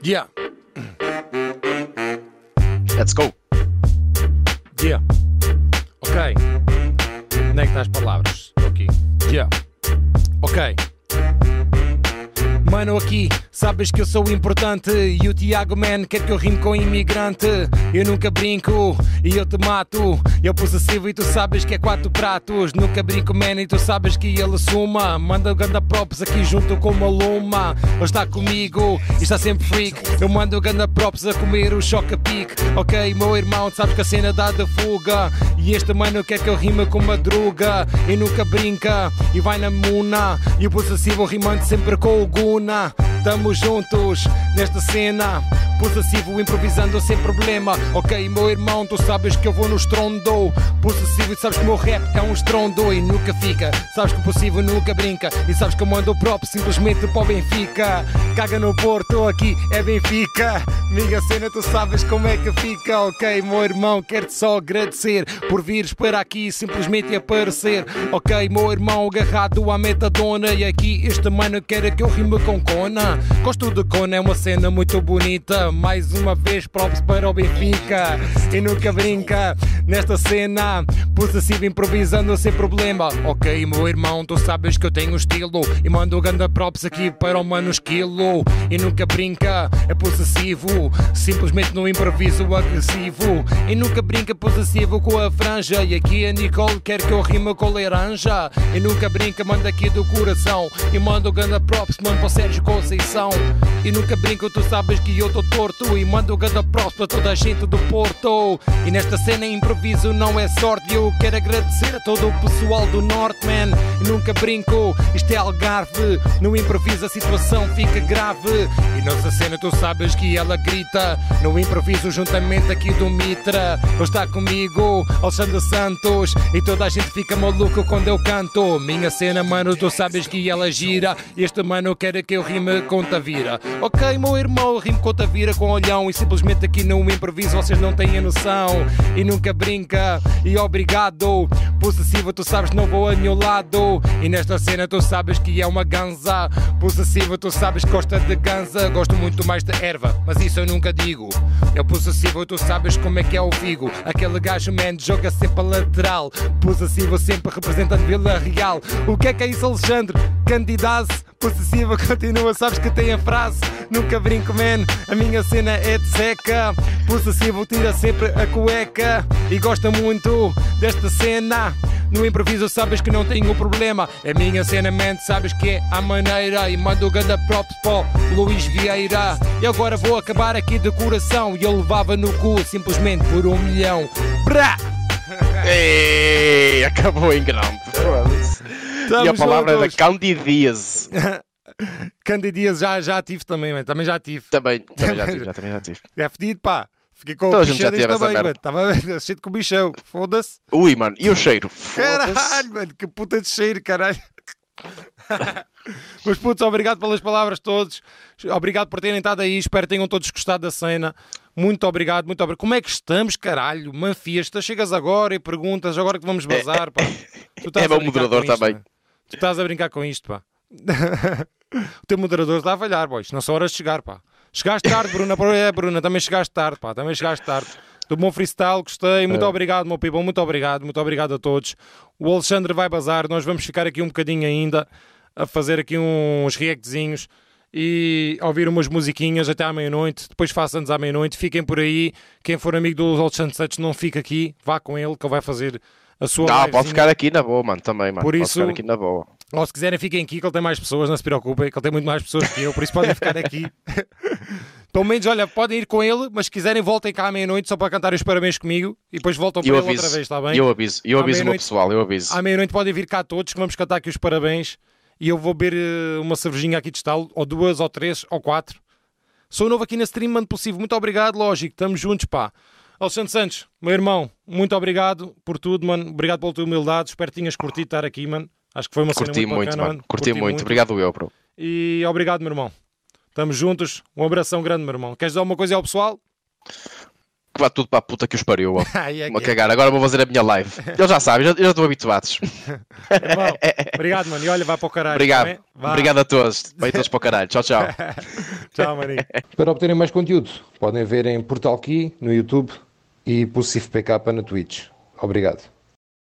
Yeah, Let's go. yeah. Ok. Onde é que está as palavras? Estou aqui. Yeah. Ok. Mano, aqui sabes que eu sou importante. E o Tiago Man quer que eu rime com imigrante. Eu nunca brinco e eu te mato. Eu possessivo e tu sabes que é quatro pratos. Nunca brinco, man, e tu sabes que ele suma. Manda o ganda props aqui junto com uma luma. Ele está comigo e está sempre freak. Eu mando o ganda props a comer o choca pique. Ok, meu irmão, sabes que a cena dá de fuga. E este mano quer que eu rime com madruga. E nunca brinca e vai na muna. E o possessivo rimando sempre com o Guna. Tamo juntos nesta cena. Possessivo improvisando sem problema. Ok, meu irmão, tu sabes que eu vou no estrondo. Possessivo e sabes que o meu rap é um estrondo e nunca fica. Sabes que o possível nunca brinca. E sabes que eu mando o próprio simplesmente para o Benfica. Caga no Porto, aqui é Benfica. Minha cena, tu sabes como é que fica. Ok, meu irmão, quero-te só agradecer por vires para aqui simplesmente aparecer. Ok, meu irmão, agarrado à metadona. E aqui este mano quer que eu rime com Cona. Gosto de Cona, é uma cena muito bonita. Mais uma vez, props para o Benfica. E nunca brinca nesta cena. Possessivo improvisando sem problema. Ok, meu irmão, tu sabes que eu tenho estilo. E mando ganda props aqui para o mano esquilo. E nunca brinca, é possessivo. Simplesmente no improviso agressivo. E nunca brinca possessivo com a franja. E aqui a Nicole quer que eu rima com laranja. E nunca brinca, manda aqui do coração. E mando ganda props, mano, Sérgio Conceição. E nunca brinca, tu sabes que eu tô torto. E mando ganda props para toda a gente do Porto. E nesta cena improviso não é sorte. Eu quero agradecer a todo o pessoal do Norte, man. E nunca brinco, isto é Algarve. No improviso a situação fica grave. E nessa cena tu sabes que ela grita. No improviso, juntamente aqui do Mitra. Está comigo, Alexandre Santos. E toda a gente fica maluco quando eu canto. Minha cena, mano, tu sabes que ela gira. Este mano quer que eu rime com Tavira. Ok, meu irmão, eu rimo com Tavira com olhão. E simplesmente aqui no improviso vocês não têm a noção. E nunca brinca. E obrigado. Possessiva, tu sabes, não vou a nenhum lado. E nesta cena tu sabes que é uma ganza. Possessiva, tu sabes gosta de ganza. Gosto muito mais de erva, mas isso eu nunca digo. É possessivo, tu sabes como é que é o Figo. Aquele gajo man joga sempre a lateral. Possessivo sempre representando Vila Real. O que é que é isso, Alexandre? Candidato possessiva continua, sabes que tem a frase Nunca brinco, man, a minha cena é de seca. Possessivo tira sempre a cueca. E gosta muito desta cena. No improviso sabes que não tenho problema. É minha cena, man, sabes que é a maneira. E mando o ganda props para Luís Vieira. E agora vou acabar aqui de coração. E eu levava no cu simplesmente por um milhão. Brá! <laughs> Ei, acabou em grande. E a palavra é da Candidíase. <laughs> <laughs> Candidias já, já tive também, man. também já tive. Também, também já tive, já, <laughs> também já tive. É fedido, pá. Fiquei com o bichão também, mano. Estava <laughs> cheio de comichão. Foda-se. Ui, mano, e o cheiro? Caralho, mano. Que puta de cheiro, caralho. Mas putos, obrigado pelas palavras todos. Obrigado por terem estado aí. Espero que tenham todos gostado da cena. Muito obrigado, muito obrigado. Como é que estamos, caralho? Manfiesta, chegas agora e perguntas, agora que vamos bazar, pá. Tu estás É meu brincar moderador com também. Tu estás a brincar com isto, pá. <laughs> o teu moderador está a falhar, boys. Não são horas de chegar, pá. Chegaste tarde, Bruna. É, Bruna, também chegaste tarde, pá. Também chegaste tarde. Do bom freestyle, gostei. Muito É. obrigado, meu people. Muito obrigado. Muito obrigado a todos. O Alexandre vai bazar. Nós vamos ficar aqui um bocadinho ainda a fazer aqui uns reactzinhos e ouvir umas musiquinhas até à meia-noite. Depois façam anos à meia-noite. Fiquem por aí. Quem for amigo do Alexandre Santos não fica aqui. Vá com ele que ele vai fazer a sua Não, livezinha. pode ficar aqui na boa, mano, também, mano. Por Pode isso- ficar aqui na boa. Ou se quiserem, fiquem aqui, que ele tem mais pessoas, não se preocupem, que ele tem muito mais pessoas que eu, por isso podem ficar aqui. <laughs> Pelo menos, olha, podem ir com ele, mas se quiserem, voltem cá à meia-noite só para cantar os parabéns comigo e depois voltam E para eu ele outra aviso, vez, está bem? eu aviso, eu À aviso o meu meia-noite- pessoal, eu aviso. À meia-noite podem vir cá todos, que vamos cantar aqui os parabéns e eu vou beber eh, uma cervejinha aqui de estalo, ou duas, ou três, ou quatro. Sou novo aqui na stream, mano possível. Muito obrigado, lógico, estamos juntos, pá. Alexandre Santos, meu irmão, muito obrigado por tudo, mano. Obrigado pela tua humildade. Espero que tenhas curtido estar aqui, mano. Acho que foi uma cena Curti muito muito, bacana, mano. Curti muito. Obrigado eu, bro. E obrigado, meu irmão. Estamos juntos. Um abração grande, meu irmão. Queres dizer alguma coisa ao pessoal? Que vá tudo para a puta que os pariu, <laughs> é Uma é. cagar. Agora vou fazer a minha live. Eles já sabem, já, já estão habituados. <laughs> Irmão, obrigado, mano. E olha, vai para o caralho. Obrigado. tá? Vá. Obrigado a todos. Vai todos para o caralho. Tchau, tchau. <laughs> Tchau, maninho. Para obterem mais conteúdo, podem ver em Portal Key no YouTube e Possível PK na Twitch. Obrigado.